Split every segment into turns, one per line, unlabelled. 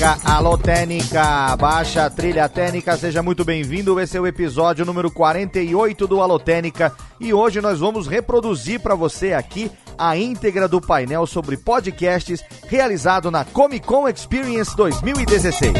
Técnica, alô Técnica, baixa trilha técnica, seja muito bem-vindo. Esse é o episódio número 48 do Alô Técnica e hoje nós vamos reproduzir para você aqui a íntegra do painel sobre podcasts realizado na Comic Con Experience 2016.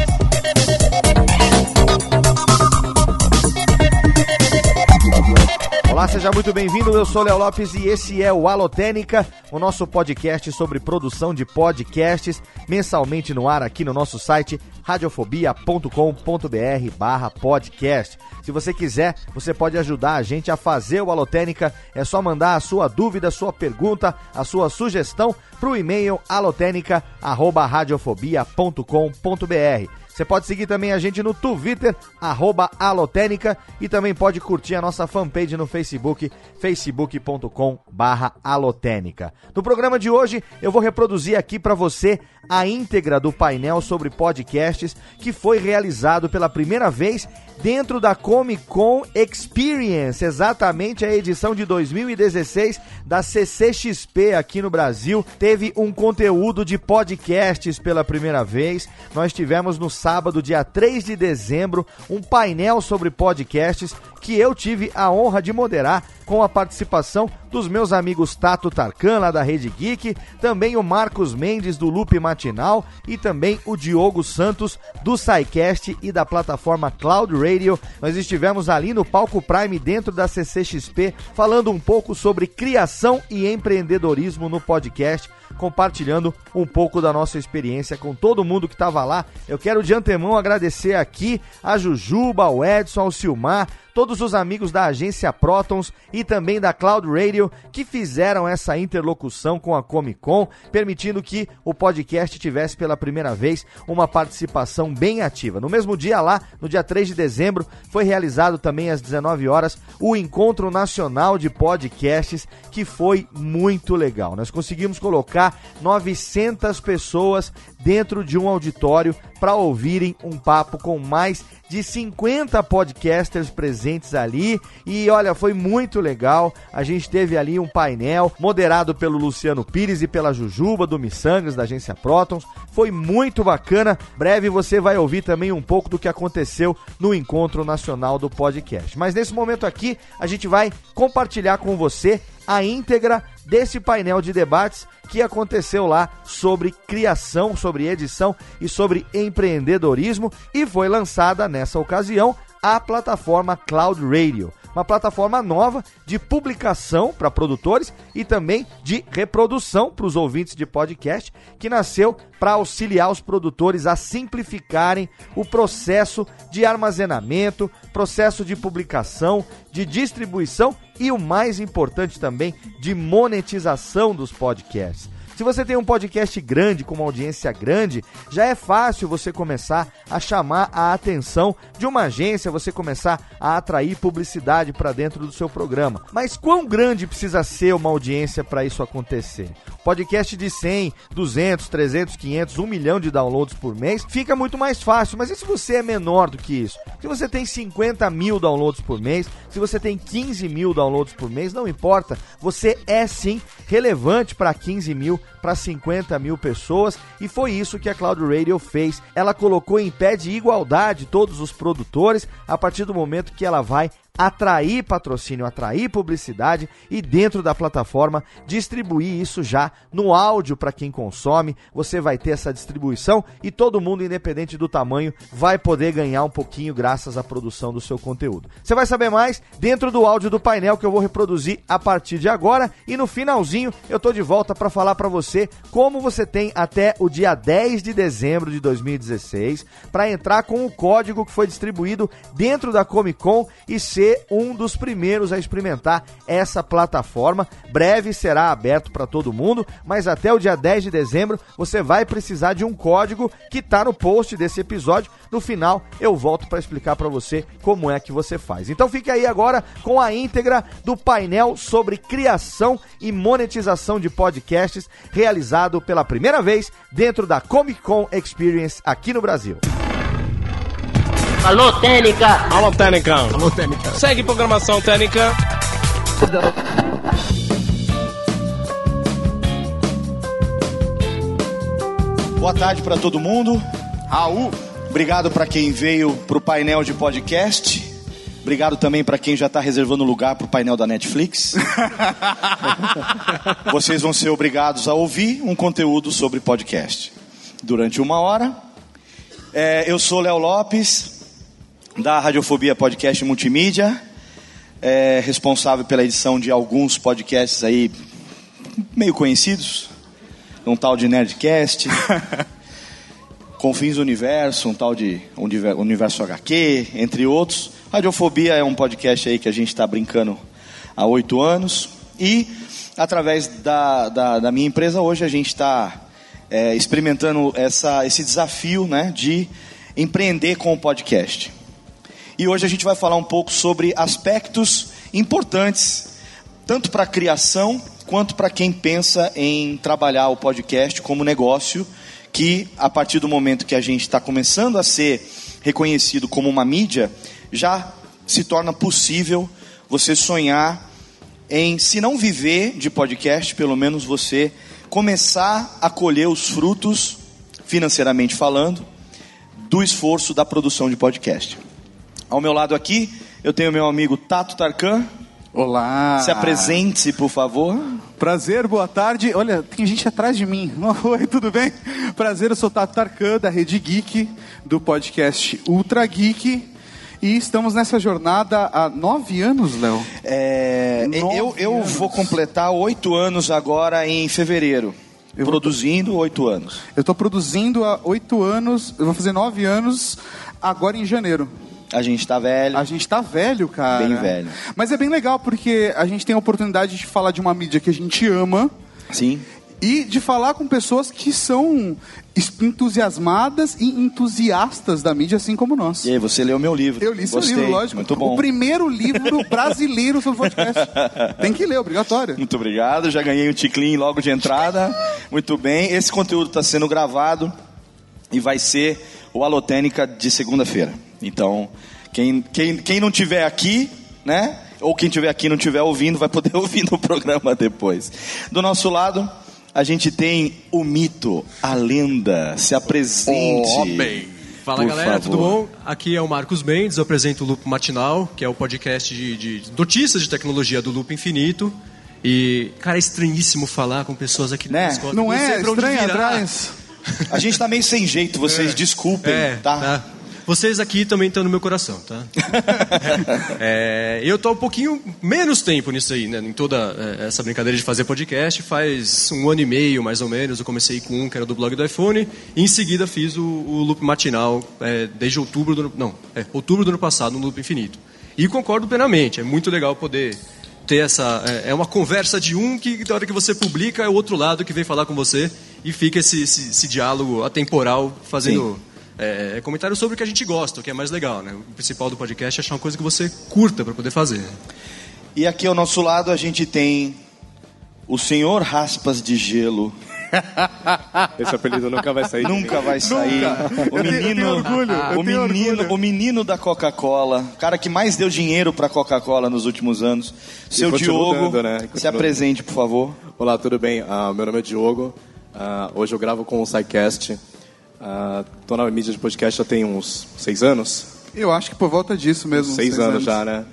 Olá, seja muito bem-vindo. Eu sou Léo Lopes e esse é o Alotênica, o nosso podcast sobre produção de podcasts, mensalmente no ar aqui no nosso site radiofobia.com.br/podcast. Se você quiser, você pode ajudar a gente a fazer o Alotênica. É só mandar a sua dúvida, a sua pergunta, a sua sugestão para o e-mail alotênica@radiofobia.com.br. Você pode seguir também a gente no Twitter, arroba Alotênica, e também pode curtir a nossa fanpage no Facebook, facebook.com barra Alotênica. No programa de hoje, eu vou reproduzir aqui para você a íntegra do painel sobre podcasts que foi realizado pela primeira vez dentro da Comic Con Experience, exatamente a edição de 2016 da CCXP aqui no Brasil. Teve um conteúdo de podcasts pela primeira vez. Nós tivemos no sábado, dia 3 de dezembro, um painel sobre podcasts que eu tive a honra de moderar com a participação dos meus amigos Tato Tarkan, lá da Rede Geek, também o Marcos Mendes, do Loop Matinal, e também o Diogo Santos, do SciCast e da plataforma Cloud Radio. Nós estivemos ali no Palco Prime, dentro da CCXP, falando um pouco sobre criação e empreendedorismo no podcast, compartilhando um pouco da nossa experiência com todo mundo que estava lá. Eu quero de antemão agradecer aqui a Jujuba, ao Edson, ao Silmar, todos os amigos da agência Protons e também da Cloud Radio que fizeram essa interlocução com a Comic Con, permitindo que o podcast tivesse pela primeira vez uma participação bem ativa. No mesmo dia lá, no dia 3 de dezembro, foi realizado também às 19 horas o Encontro Nacional de Podcasts, que foi muito legal. Nós conseguimos colocar 900 pessoas dentro de um auditório para ouvirem um papo com mais de 50 podcasters presentes ali. E olha, foi muito legal. A gente teve ali um painel moderado pelo Luciano Pires e pela Jujuba do Missangas, da agência Protons. Foi muito bacana. Breve você vai ouvir também um pouco do que aconteceu no Encontro Nacional do Podcast. Mas nesse momento aqui, a gente vai compartilhar com você a íntegra desse painel de debates que aconteceu lá sobre criação, sobre edição e sobre empreendedorismo. E foi lançada nessa ocasião a plataforma Cloud Radio uma plataforma nova de publicação para produtores e também de reprodução para os ouvintes de podcast, que nasceu para auxiliar os produtores a simplificarem o processo de armazenamento, processo de publicação, de distribuição e o mais importante também, de monetização dos podcasts. Se você tem um podcast grande, com uma audiência grande, já é fácil você começar a chamar a atenção de uma agência, você começar a atrair publicidade para dentro do seu programa. Mas quão grande precisa ser uma audiência para isso acontecer? Podcast de 100, 200, 300, 500, 1 milhão de downloads por mês fica muito mais fácil. Mas e se você é menor do que isso? Se você tem 50 mil downloads por mês, se você tem 15 mil downloads por mês, não importa. Você é sim relevante para 15 mil, para 50 mil pessoas e foi isso que a Cloud Radio fez. Ela colocou em pé de igualdade todos os produtores a partir do momento que ela vai atrair patrocínio, atrair publicidade e dentro da plataforma distribuir isso já no áudio para quem consome. Você vai ter essa distribuição e todo mundo, independente do tamanho, vai poder ganhar um pouquinho graças à produção do seu conteúdo. Você vai saber mais dentro do áudio do painel que eu vou reproduzir a partir de agora e no finalzinho eu tô de volta para falar para você como você tem até o dia 10 de dezembro de 2016 para entrar com o código que foi distribuído dentro da Comic Con e ser
ser um dos primeiros a experimentar essa plataforma. Breve será aberto para todo mundo, mas até o dia 10 de dezembro você vai precisar de um código que está no post desse episódio. No final eu volto para explicar para você como é que você faz. Então fique aí agora com a íntegra do painel sobre criação e monetização de podcasts realizado pela primeira vez dentro da Comic Con Experience aqui no Brasil.
Alô, Técnica!
Alô, Técnica! Alô, Técnica! Segue programação Técnica!
Boa tarde para todo mundo. Raul, obrigado para quem veio para o painel de podcast. Obrigado também para quem já está reservando lugar para o painel da Netflix. Vocês vão ser obrigados a ouvir um conteúdo sobre podcast durante uma hora. É, eu sou Léo Lopes, da Radiofobia Podcast Multimídia, é, responsável pela edição de alguns podcasts aí meio conhecidos, um tal de Nerdcast, Confins do Universo, um tal de Universo HQ, entre outros. Radiofobia é um podcast aí que a gente está brincando há oito anos e através da, da, da, minha empresa hoje a gente está é, experimentando essa, esse desafio né, de empreender com o podcast. E hoje a gente vai falar um pouco sobre aspectos importantes, tanto para a criação quanto para quem pensa em trabalhar o podcast como negócio, que a partir do momento que a gente está começando a ser reconhecido como uma mídia, já se torna possível você sonhar em, se não viver de podcast, pelo menos você começar a colher os frutos, financeiramente falando, do esforço da produção de podcast. Ao meu lado aqui, eu tenho meu amigo Tato Tarkan.
Olá!
Se apresente, por favor.
Prazer, boa tarde. Olha, tem gente atrás de mim. Oi, tudo bem? Prazer, eu sou Tato Tarkan, da Rede Geek, do podcast Ultra Geek. E estamos nessa jornada há nove anos, Léo.
É, eu, eu vou completar oito anos agora em fevereiro. Eu produzindo oito anos.
Eu estou produzindo há oito anos, eu vou fazer nove anos agora em janeiro.
A gente tá velho.
A gente tá velho, cara.
Bem velho.
Mas é bem legal porque a gente tem a oportunidade de falar de uma mídia que a gente ama.
Sim.
E de falar com pessoas que são entusiasmadas e entusiastas da mídia, assim como nós.
E aí, você leu meu livro.
Eu li seu
Gostei.
livro, lógico.
Muito bom.
O primeiro livro brasileiro sobre podcast. Tem que ler, obrigatório.
Muito obrigado. Já ganhei o ticlin logo de entrada. Muito bem. Esse conteúdo está sendo gravado e vai ser o Alotênica de segunda-feira. Então, quem, quem, quem não tiver aqui, né? Ou quem tiver aqui e não tiver ouvindo, vai poder ouvir no programa depois. Do nosso lado, a gente tem o mito, a lenda. Se apresente.
Oh, bem. Fala
Por
galera,
favor.
tudo bom? Aqui é o Marcos Mendes, eu apresento o Loop Matinal, que é o podcast de, de notícias de tecnologia do Loop Infinito. E, cara, é estranhíssimo falar com pessoas aqui
Né?
Discord.
Não
sei
é? Estranho atrás.
A gente tá meio sem jeito, vocês desculpem,
É,
tá?
tá. Vocês aqui também estão no meu coração, tá? É, eu tô um pouquinho menos tempo nisso aí, né? Em toda é, essa brincadeira de fazer podcast. Faz um ano e meio, mais ou menos. Eu comecei com um que era do blog do iPhone. E em seguida fiz o, o Loop Matinal é, desde outubro do ano... Não, é, outubro do ano passado, no Loop Infinito. E concordo plenamente. É muito legal poder ter essa... É, é uma conversa de um que, da hora que você publica, é o outro lado que vem falar com você. E fica esse, esse, esse diálogo atemporal fazendo... É, é comentário sobre o que a gente gosta, o que é mais legal, né? O principal do podcast é achar uma coisa que você curta para poder fazer.
E aqui ao nosso lado a gente tem o senhor Raspas de Gelo.
Esse apelido nunca vai sair.
Nunca vai sair. O
Eu tenho- eu
menino,
tenho orgulho, eu
o
tenho
menino,
orgulho.
o menino da Coca-Cola, o cara que mais deu dinheiro para Coca-Cola nos últimos anos. Seu Diogo,
dando, né?
se apresente, por favor.
Olá, tudo bem? Ah, meu nome é Diogo. Ah, hoje eu gravo com o SciCast. Ah, tô na mídia de podcast já tem uns seis anos.
Eu acho que por volta disso mesmo.
seis, anos, já, né?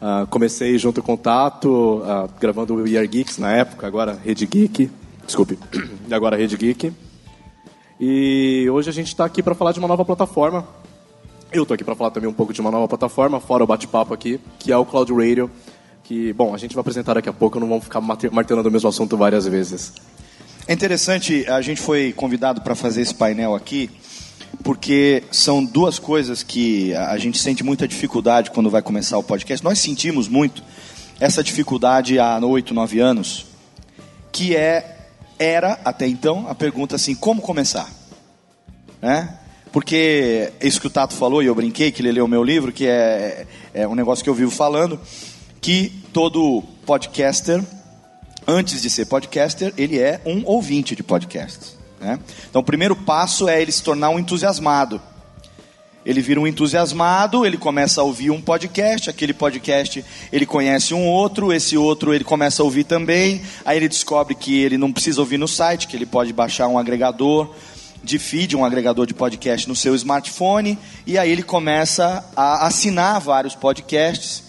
Ah, comecei junto com o Tato, ah, gravando o We Are Geeks na época, agora Rede Geek. Desculpe. E agora Rede Geek. E hoje a gente está aqui para falar de uma nova plataforma. Eu tô aqui para falar também um pouco de uma nova plataforma, fora o bate-papo aqui, que é o Cloud Radio. Que, bom, a gente vai apresentar daqui a pouco, não vamos ficar martelando o mesmo assunto várias vezes.
É interessante, a gente foi convidado para fazer esse painel aqui porque são duas coisas que a gente sente muita dificuldade quando vai começar o podcast. Nós sentimos muito essa dificuldade há oito, nove anos, que é era até então a pergunta assim, como começar, né? Porque isso que o Tato falou e eu brinquei que ele leu o meu livro, que é, é um negócio que eu vivo falando, que todo podcaster, antes de ser podcaster, ele é um ouvinte de podcasts. Né? Então, o primeiro passo é ele se tornar um entusiasmado. Ele vira um entusiasmado, ele começa a ouvir um podcast, aquele podcast ele conhece um outro, esse outro ele começa a ouvir também, aí ele descobre que ele não precisa ouvir no site, que ele pode baixar um agregador de feed, um agregador de podcast no seu smartphone, e aí ele começa a assinar vários podcasts.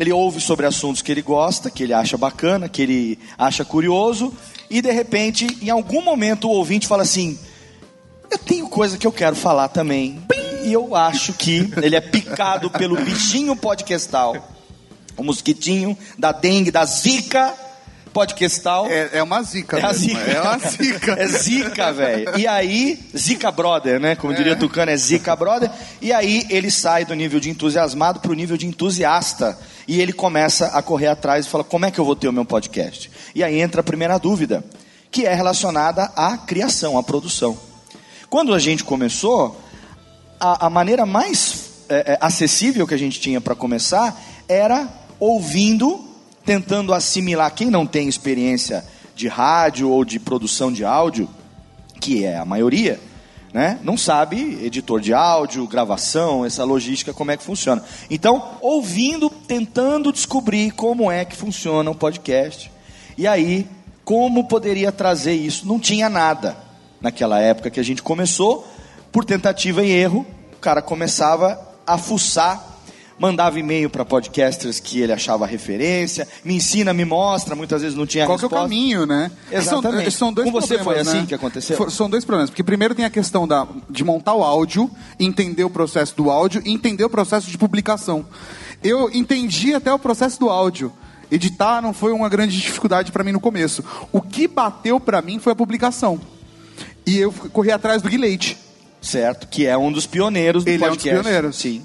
Ele ouve sobre assuntos que ele gosta, que ele acha bacana, que ele acha curioso, e de repente, em algum momento, o ouvinte fala assim: Eu tenho coisa que eu quero falar também. E eu acho que ele é picado pelo bichinho podcastal, o mosquitinho da dengue, da zika podcastal.
É, é uma zica.
É zica.
É uma zica.
É zica, velho. E aí, zica brother, né? Como diria Tucano, é zica brother. E aí ele sai do nível de entusiasmado para o nível de entusiasta. E ele começa a correr atrás e fala: como é que eu vou ter o meu podcast? E aí entra a primeira dúvida, que é relacionada à criação, à produção. Quando a gente começou, a, a maneira mais é, é, acessível que a gente tinha para começar era ouvindo, tentando assimilar. Quem não tem experiência de rádio ou de produção de áudio, que é a maioria, né, não sabe editor de áudio, gravação, essa logística, como é que funciona. Então, ouvindo, tentando descobrir como é que funciona o podcast. E aí, como poderia trazer isso? Não tinha nada naquela época que a gente começou, por tentativa e erro, o cara começava a fuçar, mandava e-mail para podcasters que ele achava referência, me ensina, me mostra, muitas vezes não tinha
Qual que é o
resposta.
caminho, né?
Exatamente.
São, são dois
Com você foi
problemas,
assim
né?
que aconteceu?
For- São dois problemas. Porque primeiro tem a questão da, de montar o áudio, entender o processo do áudio e entender o processo de publicação. Eu entendi até o processo do áudio. Editar não foi uma grande dificuldade para mim no começo. O que bateu para mim foi a publicação. E eu corri atrás do Guilherme.
Certo, que é um dos pioneiros do
Ele
podcast.
é um dos pioneiros.
Sim.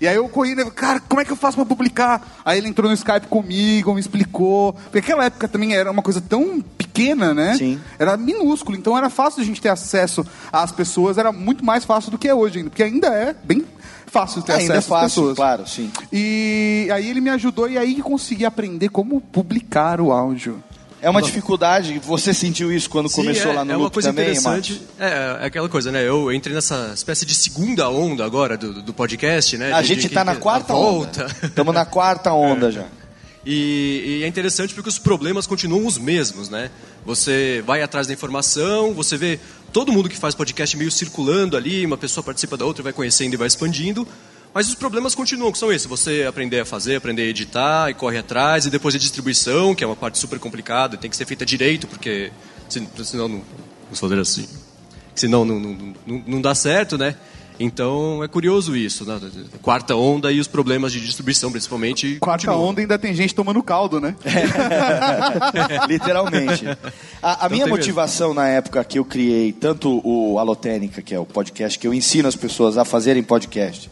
E aí eu corri, né, cara, como é que eu faço pra publicar? Aí ele entrou no Skype comigo, me explicou. Porque aquela época também era uma coisa tão pequena, né?
Sim.
Era minúsculo, então era fácil a gente ter acesso às pessoas, era muito mais fácil do que é hoje ainda, porque ainda é bem fácil ter
Ainda é
acesso às
fácil,
pessoas.
claro, sim.
E aí ele me ajudou e aí consegui aprender como publicar o áudio.
É uma dificuldade, você sentiu isso quando
Sim,
começou
é,
lá no
é uma coisa
também,
interessante. É, é aquela coisa, né? Eu entrei nessa espécie de segunda onda agora do, do podcast, né?
A
de-
gente está na quarta
a
onda.
volta.
Estamos na quarta onda já.
E, e é interessante porque os problemas continuam os mesmos, né? Você vai atrás da informação, você vê todo mundo que faz podcast meio circulando ali, uma pessoa participa da outra, vai conhecendo e vai expandindo. Mas os problemas continuam, que são esses. Você aprender a fazer, aprender a editar e corre atrás, e depois a distribuição, que é uma parte super complicada, tem que ser feita direito, porque se- senão não. Vamos fazer assim. Senão não, não, não, não dá certo, né? Então é curioso isso, né? Quarta onda e os problemas de distribuição, principalmente.
Quarta
continuam.
onda ainda tem gente tomando caldo, né?
Literalmente. A, a minha
tem
motivação na época que eu criei tanto o Alotênica, que é o podcast que eu ensino as pessoas a fazerem podcast,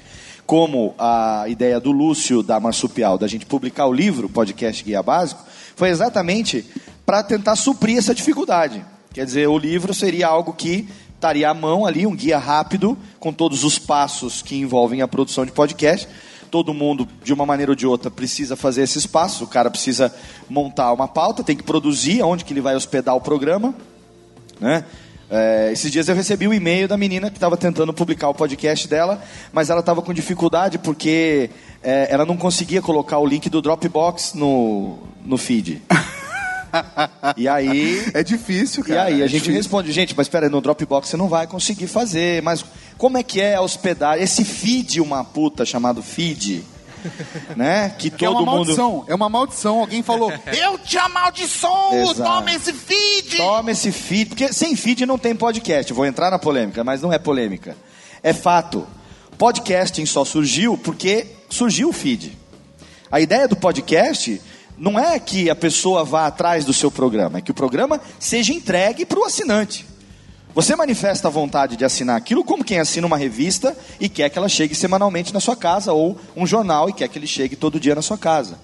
como a ideia do Lúcio da Marsupial, da gente publicar o livro Podcast Guia Básico, foi exatamente para tentar suprir essa dificuldade. Quer dizer, o livro seria algo que estaria à mão ali, um guia rápido, com todos os passos que envolvem a produção de podcast. Todo mundo, de uma maneira ou de outra, precisa fazer esses passos. O cara precisa montar uma pauta, tem que produzir onde que ele vai hospedar o programa. Né? É, esses dias eu recebi um e-mail da menina que estava tentando publicar o podcast dela, mas ela estava com dificuldade porque é, ela não conseguia colocar o link do Dropbox no, no feed. e aí
É difícil,
e
cara.
aí a
é
gente
difícil.
responde, gente, mas espera no Dropbox você não vai conseguir fazer, mas como é que é hospedar esse feed uma puta chamado feed, né? Que
Que é
todo
uma
mundo
maldição, é uma maldição. Alguém falou, eu te amaldiçoo,
Exato.
toma esse feed.
toma esse feed, porque sem feed não tem podcast. Vou entrar na polêmica, mas não é polêmica. É fato. Podcasting só surgiu porque surgiu o feed. A ideia do podcast não é que a pessoa vá atrás do seu programa, é que o programa seja entregue para o assinante. Você manifesta a vontade de assinar aquilo como quem assina uma revista e quer que ela chegue semanalmente na sua casa, ou um jornal e quer que ele chegue todo dia na sua casa.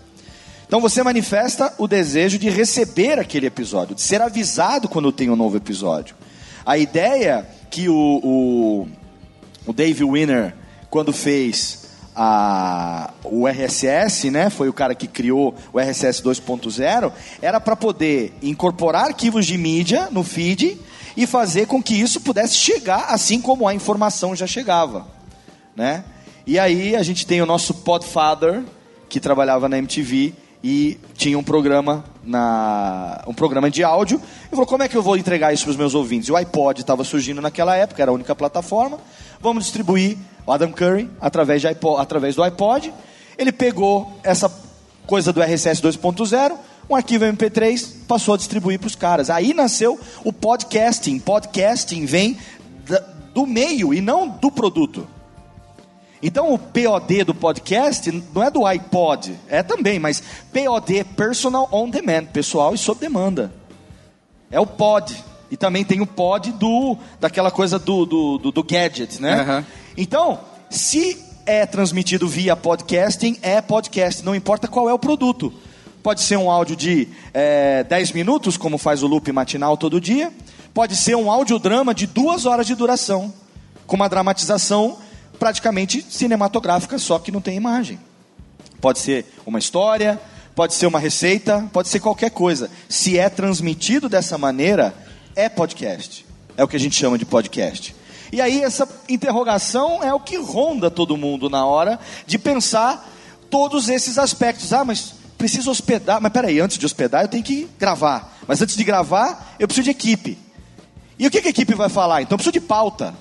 Então você manifesta o desejo de receber aquele episódio, de ser avisado quando tem um novo episódio. A ideia que o, o, o Dave Winner, quando fez a, o RSS, né, foi o cara que criou o RSS 2.0, era para poder incorporar arquivos de mídia no feed e fazer com que isso pudesse chegar assim como a informação já chegava, né? E aí a gente tem o nosso Podfather que trabalhava na MTV e tinha um programa na um programa de áudio. E falou: "Como é que eu vou entregar isso para os meus ouvintes?" E o iPod estava surgindo naquela época, era a única plataforma. Vamos distribuir o Adam Curry através, iPod, através do iPod. Ele pegou essa coisa do RSS 2.0 um arquivo MP3, passou a distribuir para os caras. Aí nasceu o podcasting. Podcasting vem do meio e não do produto. Então o POD do podcast não é do iPod, é também, mas POD, Personal On Demand, pessoal e sob demanda. É o pod. E também tem o pod do daquela coisa do, do, do, do gadget, né? Uhum. Então, se é transmitido via podcasting, é podcast, não importa qual é o produto. Pode ser um áudio de é, 10 minutos, como faz o loop matinal todo dia. Pode ser um audiodrama de duas horas de duração, com uma dramatização praticamente cinematográfica, só que não tem imagem. Pode ser uma história, pode ser uma receita, pode ser qualquer coisa. Se é transmitido dessa maneira, é podcast. É o que a gente chama de podcast. E aí essa interrogação é o que ronda todo mundo na hora de pensar todos esses aspectos. Ah, mas preciso hospedar, mas peraí, antes de hospedar eu tenho que gravar. Mas antes de gravar, eu preciso de equipe. E o que, que a equipe vai falar? Então eu preciso de pauta.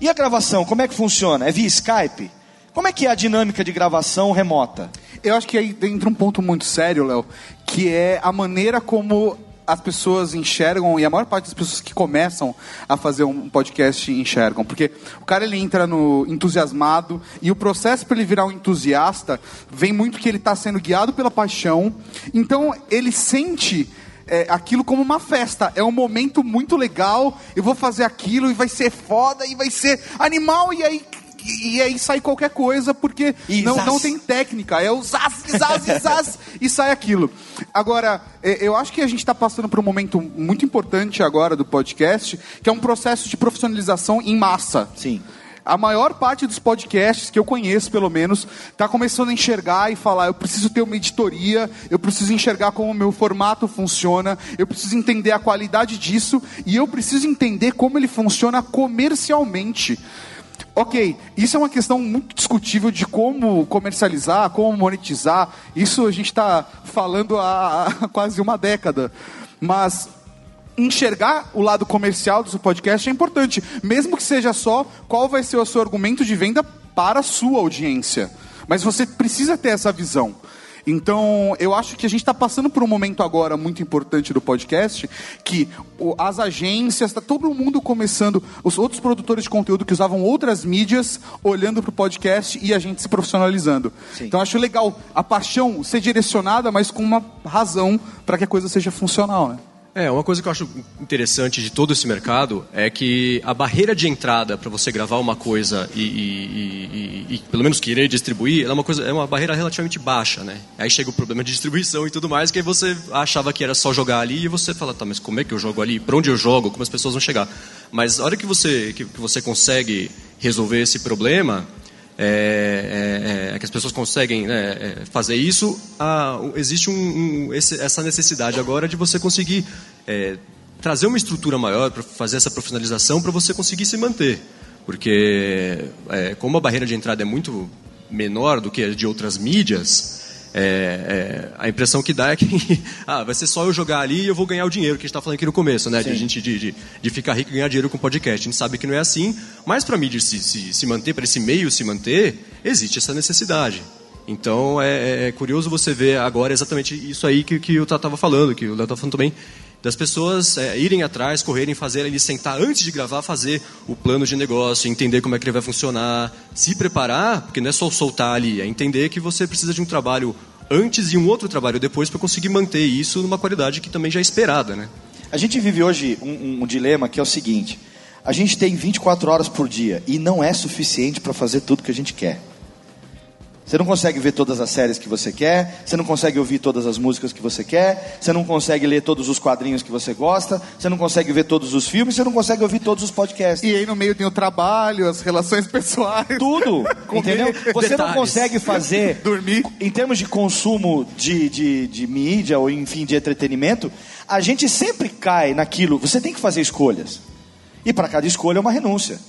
E a gravação, como é que funciona? É via Skype? Como é que é a dinâmica de gravação remota?
Eu acho que aí entra um ponto muito sério, Léo, que é a maneira como as pessoas enxergam e a maior parte das pessoas que começam a fazer um podcast enxergam, porque o cara ele entra no entusiasmado e o processo para ele virar um entusiasta vem muito que ele está sendo guiado pela paixão, então ele sente é, aquilo como uma festa. É um momento muito legal. Eu vou fazer aquilo e vai ser foda e vai ser animal. E aí e aí sai qualquer coisa, porque não, não tem técnica. É o zaz, zaz, zaz, e sai aquilo. Agora, é, eu acho que a gente está passando por um momento muito importante agora do podcast, que é um processo de profissionalização em massa.
Sim.
A maior parte dos podcasts que eu conheço, pelo menos, está começando a enxergar e falar: eu preciso ter uma editoria, eu preciso enxergar como o meu formato funciona, eu preciso entender a qualidade disso e eu preciso entender como ele funciona comercialmente. Ok, isso é uma questão muito discutível de como comercializar, como monetizar. Isso a gente está falando há, quase uma década. Mas enxergar o lado comercial do seu podcast é importante, mesmo que seja só qual vai ser o seu argumento de venda para a sua audiência. Mas você precisa ter essa visão. Então, eu acho que a gente está passando por um momento agora muito importante do podcast, que as agências, está todo mundo começando, os outros produtores de conteúdo que usavam outras mídias, olhando para o podcast e a gente se profissionalizando. Sim. Então, acho legal a paixão ser direcionada, mas com uma razão para que a coisa seja funcional, né?
É, uma coisa que eu acho interessante de todo esse mercado é que a barreira de entrada para você gravar uma coisa e, e, e, e, pelo menos querer distribuir é uma, coisa, é uma barreira relativamente baixa, né? Aí chega o problema de distribuição e tudo mais, que aí você achava que era só jogar ali e você fala, tá, mas como é que eu jogo ali? Para onde eu jogo? Como as pessoas vão chegar? Mas a hora que você, que, que você consegue resolver esse problema, é, é, é, que as pessoas conseguem né, é, fazer isso, ah, existe um, um, esse, essa necessidade agora de você conseguir é, trazer uma estrutura maior para fazer essa profissionalização para você conseguir se manter. Porque, é, como a barreira de entrada é muito menor do que a de outras mídias, é, é, a impressão que dá é que ah, vai ser só eu jogar ali e eu vou ganhar o dinheiro que a gente está falando aqui no começo, né? De, gente, de, de, de, ficar rico e ganhar dinheiro com podcast. A gente sabe que não é assim, mas para a mídia se, se, se manter, para esse meio se manter, existe essa necessidade. Então é, é, curioso você ver agora exatamente isso aí que, que eu estava falando, que o Léo estava falando também, das pessoas é, irem atrás, correrem, fazer, ele sentar antes de gravar, fazer o plano de negócio, entender como é que ele vai funcionar, se preparar, porque não é só soltar ali, é entender que você precisa de um trabalho antes e um outro trabalho depois para conseguir manter isso numa qualidade que também já é esperada, né?
A gente vive hoje um, um- dilema que é o seguinte: a gente tem 24 horas por dia e não é suficiente para fazer tudo que a gente quer. Você não consegue ver todas as séries que você quer, você não consegue ouvir todas as músicas que você quer, você não consegue ler todos os quadrinhos que você gosta, você não consegue ver todos os filmes, você não consegue ouvir todos os podcasts.
E aí no meio tem o trabalho, as relações pessoais.
Tudo, entendeu? Você não
detalhes.
consegue fazer,
Dormir.
em termos de consumo de, de, de mídia ou enfim de entretenimento, a gente sempre cai naquilo. Você tem que fazer escolhas. E para cada escolha é uma renúncia.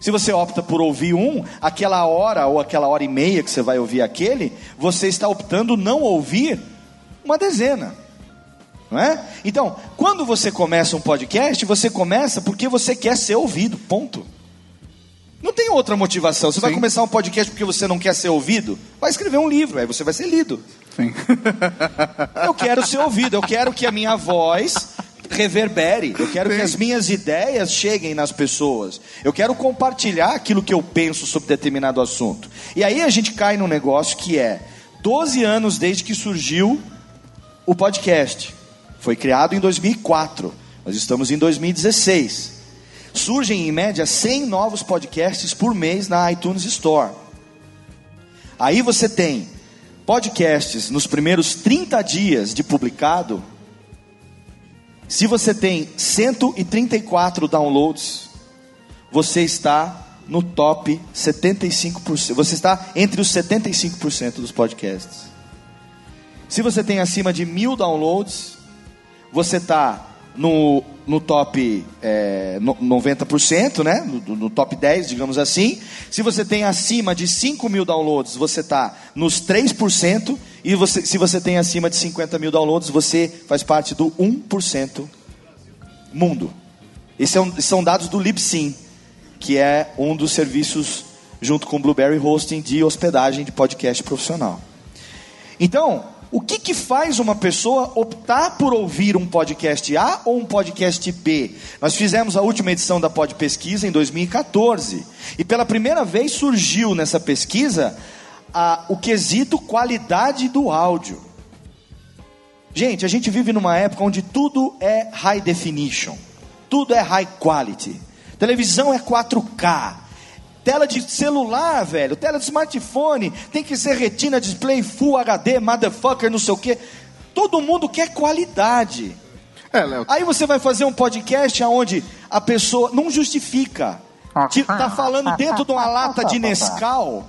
Se você opta por ouvir um, aquela hora ou aquela hora e meia que você vai ouvir aquele, você está optando não ouvir uma dezena. Não é? Então, quando você começa um podcast, você começa porque você quer ser ouvido, ponto. Não tem outra motivação. Você vai
Sim.
começar um podcast porque você não quer ser ouvido? Vai escrever um livro, aí você vai ser lido.
Sim.
Eu quero ser ouvido, eu quero que a minha voz reverbere, eu quero que as minhas ideias cheguem nas pessoas, eu quero compartilhar aquilo que eu penso sobre determinado assunto. E aí a gente cai num negócio que é 12 anos desde que surgiu o podcast. Foi criado em 2004, nós estamos em 2016. Surgem em média 100 novos podcasts por mês na iTunes Store. Aí você tem podcasts nos primeiros 30 dias de publicado. Se você tem 134 downloads, você está no top 75%. Você está entre os 75% dos podcasts. Se você tem acima de mil downloads, você está no, no top é, no- 90%, né? No, no top 10, digamos assim. Se você tem acima de 5 mil downloads, você está nos 3%. E você, se você tem acima de 50 mil downloads, você faz parte do 1% mundo. Esses são, são dados do Libsyn, que é um dos serviços, junto com o Blueberry Hosting, de hospedagem de podcast profissional. Então, o que, que faz uma pessoa optar por ouvir um podcast A ou um podcast B? Nós fizemos a última edição da Pod Pesquisa em 2014 e pela primeira vez surgiu nessa pesquisa a- o quesito qualidade do áudio. Gente, a gente vive numa época onde tudo é high definition, tudo é high quality. Televisão é 4K. Tela de celular, velho, tela de smartphone, tem que ser retina, display, full HD, motherfucker, não sei o quê. Todo mundo quer qualidade.
É, Léo.
Aí você vai fazer um podcast onde a pessoa não justifica. Tipo, tá falando dentro de uma lata de Nescau.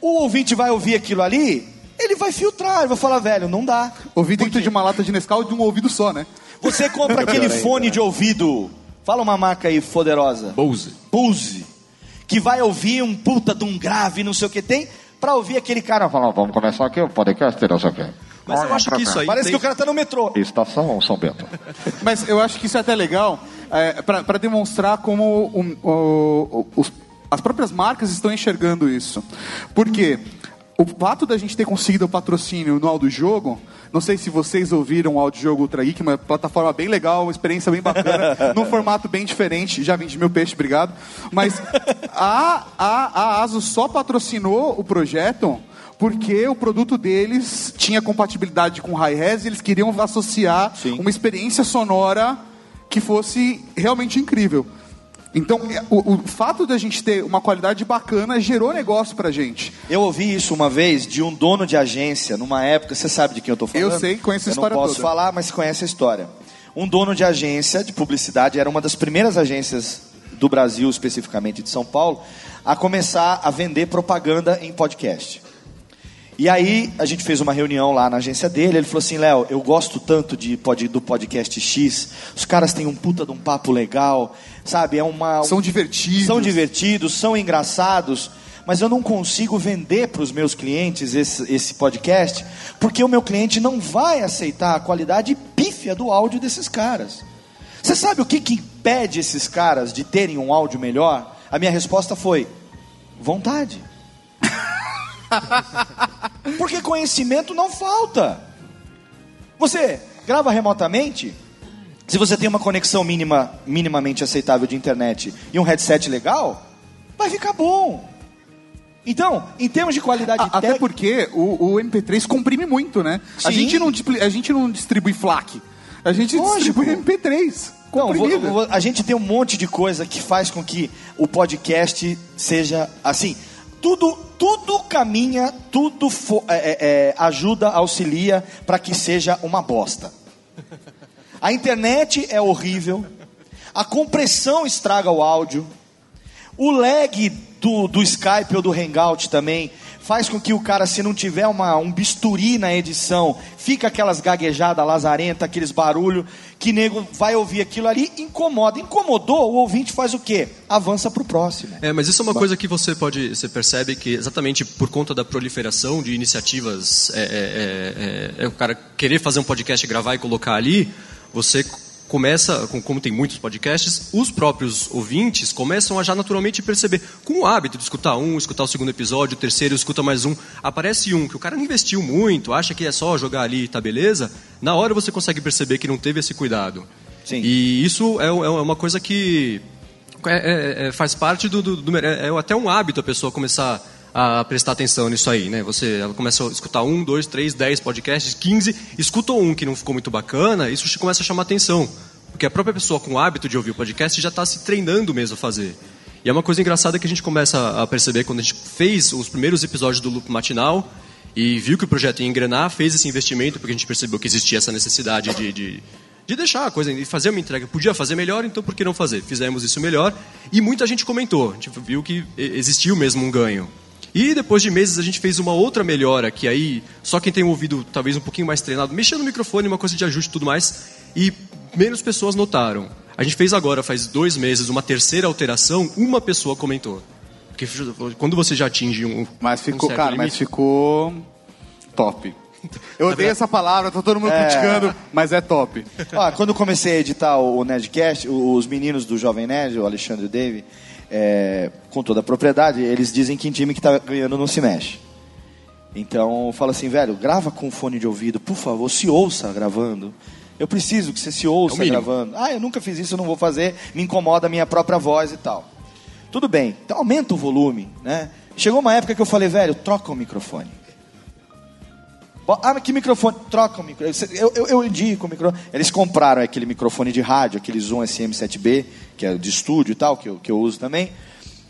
O ouvinte vai ouvir aquilo ali, ele vai filtrar, ele vai falar, velho, não dá.
Ouvir dentro de uma lata de Nescau de um ouvido só, né?
Você compra aquele fone de ouvido. Fala uma marca aí poderosa.
Bose.
Bose. Que vai ouvir um puta de um grave, não sei o que tem, pra ouvir aquele cara.
Falar, vamos começar aqui o podcast, não sei o quê.
Mas eu acho que isso aí
Parece
tem...
que o cara tá no metrô.
Estação São Bento.
Mas eu acho que isso é até legal é, para demonstrar como o- o- o- os- as próprias marcas estão enxergando isso. Porque o fato da gente ter conseguido o patrocínio no audiojogo, não sei se vocês ouviram o audiojogo Ultra Geek, uma plataforma bem legal, uma experiência bem bacana, num formato bem diferente. Já vendi meu peixe, obrigado. Mas a, a, a ASUS só patrocinou o projeto porque o produto deles tinha compatibilidade com hi-res e eles queriam associar uma experiência sonora que fosse realmente incrível. Então, é, o, o fato da gente ter uma qualidade bacana gerou negócio pra gente.
Eu ouvi isso uma vez de um dono de agência, numa época, você sabe de quem eu tô falando?
Eu sei, conheço a
Eu
história
não posso
toda.
falar, mas conhece a história. Um dono de agência de publicidade, era uma das primeiras agências do Brasil, especificamente de São Paulo, a começar a vender propaganda em podcast. E aí a gente fez uma reunião lá na agência dele, ele falou assim, Léo, eu gosto tanto de, do podcast X, os caras têm um puta de um papo legal, sabe? É uma,
São divertidos.
são divertidos, são engraçados, mas eu não consigo vender para os meus clientes esse, esse podcast, porque o meu cliente não vai aceitar a qualidade pífia do áudio desses caras. Você sabe o que, que impede esses caras de terem um áudio melhor? A minha resposta foi: vontade. Porque conhecimento não falta. Você grava remotamente, se você tem uma conexão mínima, minimamente aceitável de internet e um headset legal, vai ficar bom. Então, em termos de qualidade
A- até porque o, o MP3 comprime muito, né? A gente, não, a gente não distribui FLAC. A gente
Lógico.
distribui MP3.
Não, vo-
comprimido.
vo- a gente tem um monte de coisa que faz com que o podcast seja assim. Tudo, tudo caminha, tudo é, é, é, ajuda, auxilia para que seja uma bosta. A internet é horrível, a compressão estraga o áudio, o lag do, do Skype ou do Hangout também faz com que o cara, se não tiver uma, um bisturi na edição, fica aquelas gaguejadas lazarenta, aqueles barulhos, que nego vai ouvir aquilo ali, incomoda. Incomodou, o ouvinte faz o quê? Avança pro próximo.
É, mas isso é uma coisa que você pode, você percebe que exatamente por conta da proliferação de iniciativas, é, é, é, é, é o cara querer fazer um podcast, gravar e colocar ali, você começa, com- como tem muitos podcasts, os próprios ouvintes começam a já naturalmente perceber, com o hábito de escutar um, escutar o segundo episódio, o terceiro, escuta mais um, aparece um que o cara não investiu muito, acha que é só jogar ali e tá beleza, na hora você consegue perceber que não teve esse cuidado.
Sim.
E isso é, é uma coisa que é- é- é- faz parte do, do, do- é, é até um hábito a pessoa começar a prestar atenção nisso aí, né? Você ela começa a escutar um, dois, três, dez podcasts, 15, escutou um que não ficou muito bacana, isso começa a chamar atenção. Porque a própria pessoa com o hábito de ouvir o podcast já está se treinando mesmo a fazer. E é uma coisa engraçada que a gente começa a perceber quando a gente fez os primeiros episódios do Loop Matinal e viu que o projeto ia engrenar, fez esse investimento, porque a gente percebeu que existia essa necessidade de, de, de deixar a coisa, de fazer uma entrega. Podia fazer melhor, então por que não fazer? Fizemos isso melhor e muita gente comentou. A gente viu que existiu mesmo um ganho. E depois de meses a gente fez uma outra melhora, que aí só quem tem um ouvido talvez um pouquinho mais treinado, mexendo no microfone, uma coisa de ajuste e tudo mais, e menos pessoas notaram. A gente fez agora, faz dois meses, uma terceira alteração, uma pessoa comentou. Porque quando você já atinge um.
Mas
um
ficou,
certo
cara, mas
limite-
ficou top. Eu odeio essa palavra, tá todo mundo criticando, mas é top.
Ó, quando eu comecei a editar o Nerdcast, o- os meninos do Jovem Nerd, o Alexandre e o Dave, é, com toda a propriedade, eles dizem que em time que tá ganhando não se mexe. Então, fala assim, velho, grava com fone de ouvido, por favor, se ouça gravando. Eu preciso que você se ouça
mínimo.
gravando. Ah, eu nunca fiz isso, eu não vou fazer, me incomoda a minha própria voz e tal. Tudo bem, então aumenta o volume, né? Chegou uma época que eu falei, velho, troca o microfone. Ah, que microfone? Troca o microfone. Eu, eu, eu indico o microfone. Eles compraram aquele microfone de rádio, aquele Zoom SM7B, que é de estúdio e tal, que eu, que eu uso também.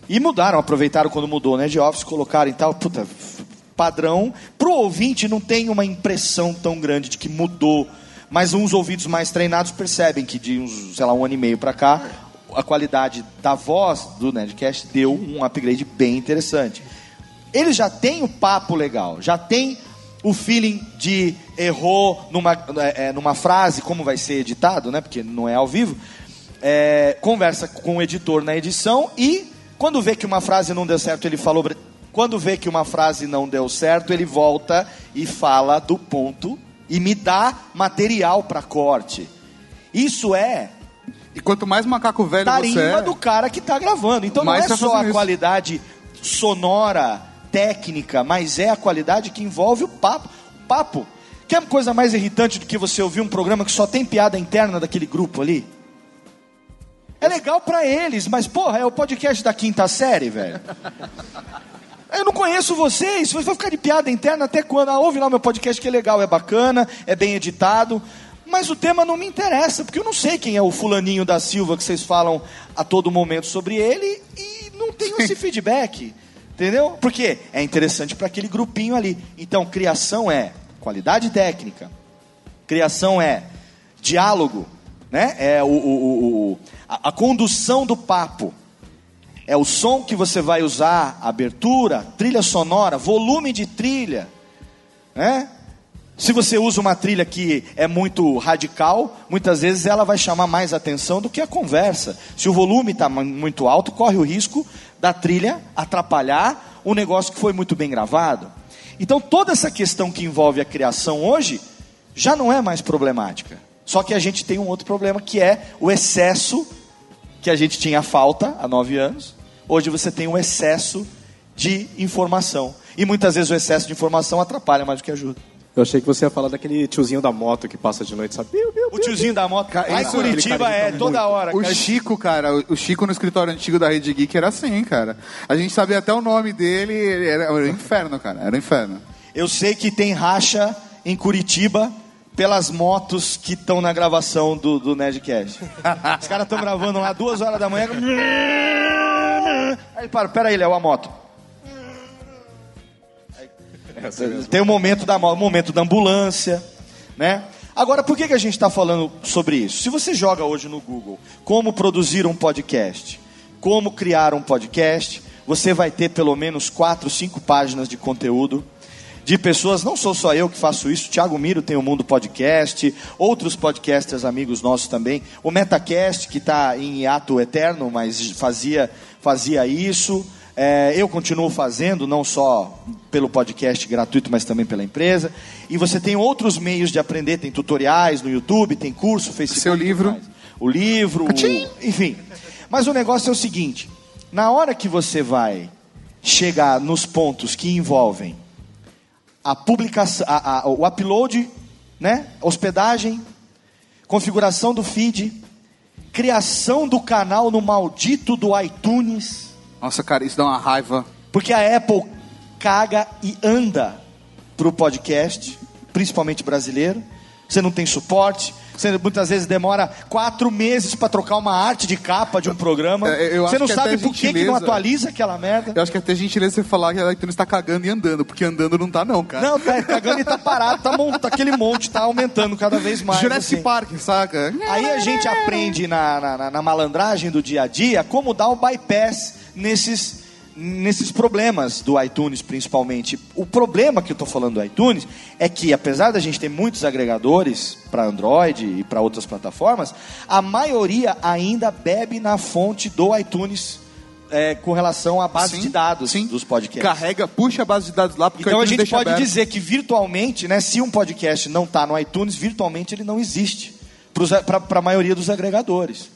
E mudaram, aproveitaram quando mudou, né? De Office, colocaram e tal. Puta, padrão. Pro ouvinte não tem uma impressão tão grande de que mudou. Mas uns ouvidos mais treinados percebem que de uns, sei lá, um ano e meio pra cá, a qualidade da voz do Nerdcast deu um upgrade bem interessante ele já tem o papo legal, já tem o feeling de errou numa, é, é, numa frase, como vai ser editado, né? Porque não é ao vivo. É, conversa com o editor na edição e quando vê que uma frase não deu certo, ele falou. Quando vê que uma frase não deu certo, ele volta e fala do ponto e me dá material para corte. Isso é
E quanto mais macaco velho você
tarimba
é,
do cara que está gravando. Então não é
tá
só a
isso.
qualidade sonora, técnica, mas é a qualidade que envolve o papo. O papo. Quer coisa mais irritante do que você ouvir um programa que só tem piada interna daquele grupo ali? É legal pra eles, mas porra, é o podcast da quinta série, velho. Eu não conheço vocês, vocês vão ficar de piada interna até quando? Ah, ouve lá o meu podcast que é legal, é bacana, é bem editado, mas o tema não me interessa, porque eu não sei quem é o fulaninho da Silva que vocês falam a todo momento sobre ele e não tenho esse feedback, entendeu? Porque é interessante para aquele grupinho ali. Então, criação é qualidade técnica, criação é diálogo, né? É o, o- o- a, a condução do papo. É o som que você vai usar, abertura, trilha sonora, volume de trilha. Né? Se você usa uma trilha que é muito radical, muitas vezes ela vai chamar mais atenção do que a conversa. Se o volume está muito alto, corre o risco da trilha atrapalhar o negócio que foi muito bem gravado. Então toda essa questão que envolve a criação hoje já não é mais problemática. Só que a gente tem um outro problema que é o excesso que a gente tinha falta há nove anos, hoje você tem um excesso de informação. E muitas vezes o excesso de informação atrapalha mais do que ajuda.
Eu achei que você ia falar daquele tiozinho da moto que passa de noite, sabe? Biu, biu,
O tiozinho da moto, lá em Curitiba é
irrita
toda
muito.
hora.
O
cara.
Chico, cara, o- Chico no escritório antigo da Rede Geek era assim, cara. A gente sabia até o nome dele, ele era, era um inferno, cara. Era um inferno.
Eu sei que tem racha em Curitiba pelas motos que estão na gravação do, do Nerdcast. Os caras estão gravando lá duas horas da manhã. Aí para, pera aí, Léo, a moto. Tem o momento da momento da ambulância, né? Agora, por que, que a gente está falando sobre isso? Se você joga hoje no Google como produzir um podcast, como criar um podcast, você vai ter pelo menos quatro, cinco páginas de conteúdo de pessoas, não sou só eu que faço isso, Thiago Miro tem o Mundo Podcast, outros podcasters amigos nossos também, o Metacast, que está em hiato eterno, mas fazia, fazia isso, É, eu continuo fazendo, não só pelo podcast gratuito, mas também pela empresa, e você tem outros meios de aprender, tem tutoriais no YouTube, tem curso, Facebook.
Seu livro.
O livro, o- enfim. Mas o negócio é o seguinte, na hora que você vai chegar nos pontos que envolvem a publicação, a- a- o upload, né? hospedagem, configuração do feed, criação do canal no maldito do iTunes,
Nossa, cara, isso dá uma raiva.
porque a Apple caga e anda pro podcast, principalmente brasileiro. Você não tem suporte. Você muitas vezes demora quatro meses para trocar uma arte de capa de um programa.
É,
você não
que
sabe por que, que não atualiza aquela merda.
Eu acho que é até gentileza você falar que a iTunes está cagando e andando, porque andando não tá não, cara.
Não, tá cagando e tá parado, tá mont... aquele monte tá aumentando cada vez mais.
Jurassic
assim.
Park, saca?
Aí a gente aprende na, na- na- malandragem do dia a dia como dar o bypass nesses, nesses problemas do iTunes, principalmente. O problema que eu estou falando do iTunes é que, apesar da gente ter muitos agregadores para Android e para outras plataformas, a maioria ainda bebe na fonte do iTunes é, com relação à base
Sim,
de dados
sim.
dos podcasts.
Carrega, puxa a base de dados lá, porque
Então a gente pode
aberto.
dizer que virtualmente, né, se um podcast não está no iTunes, virtualmente ele não existe para a maioria dos agregadores.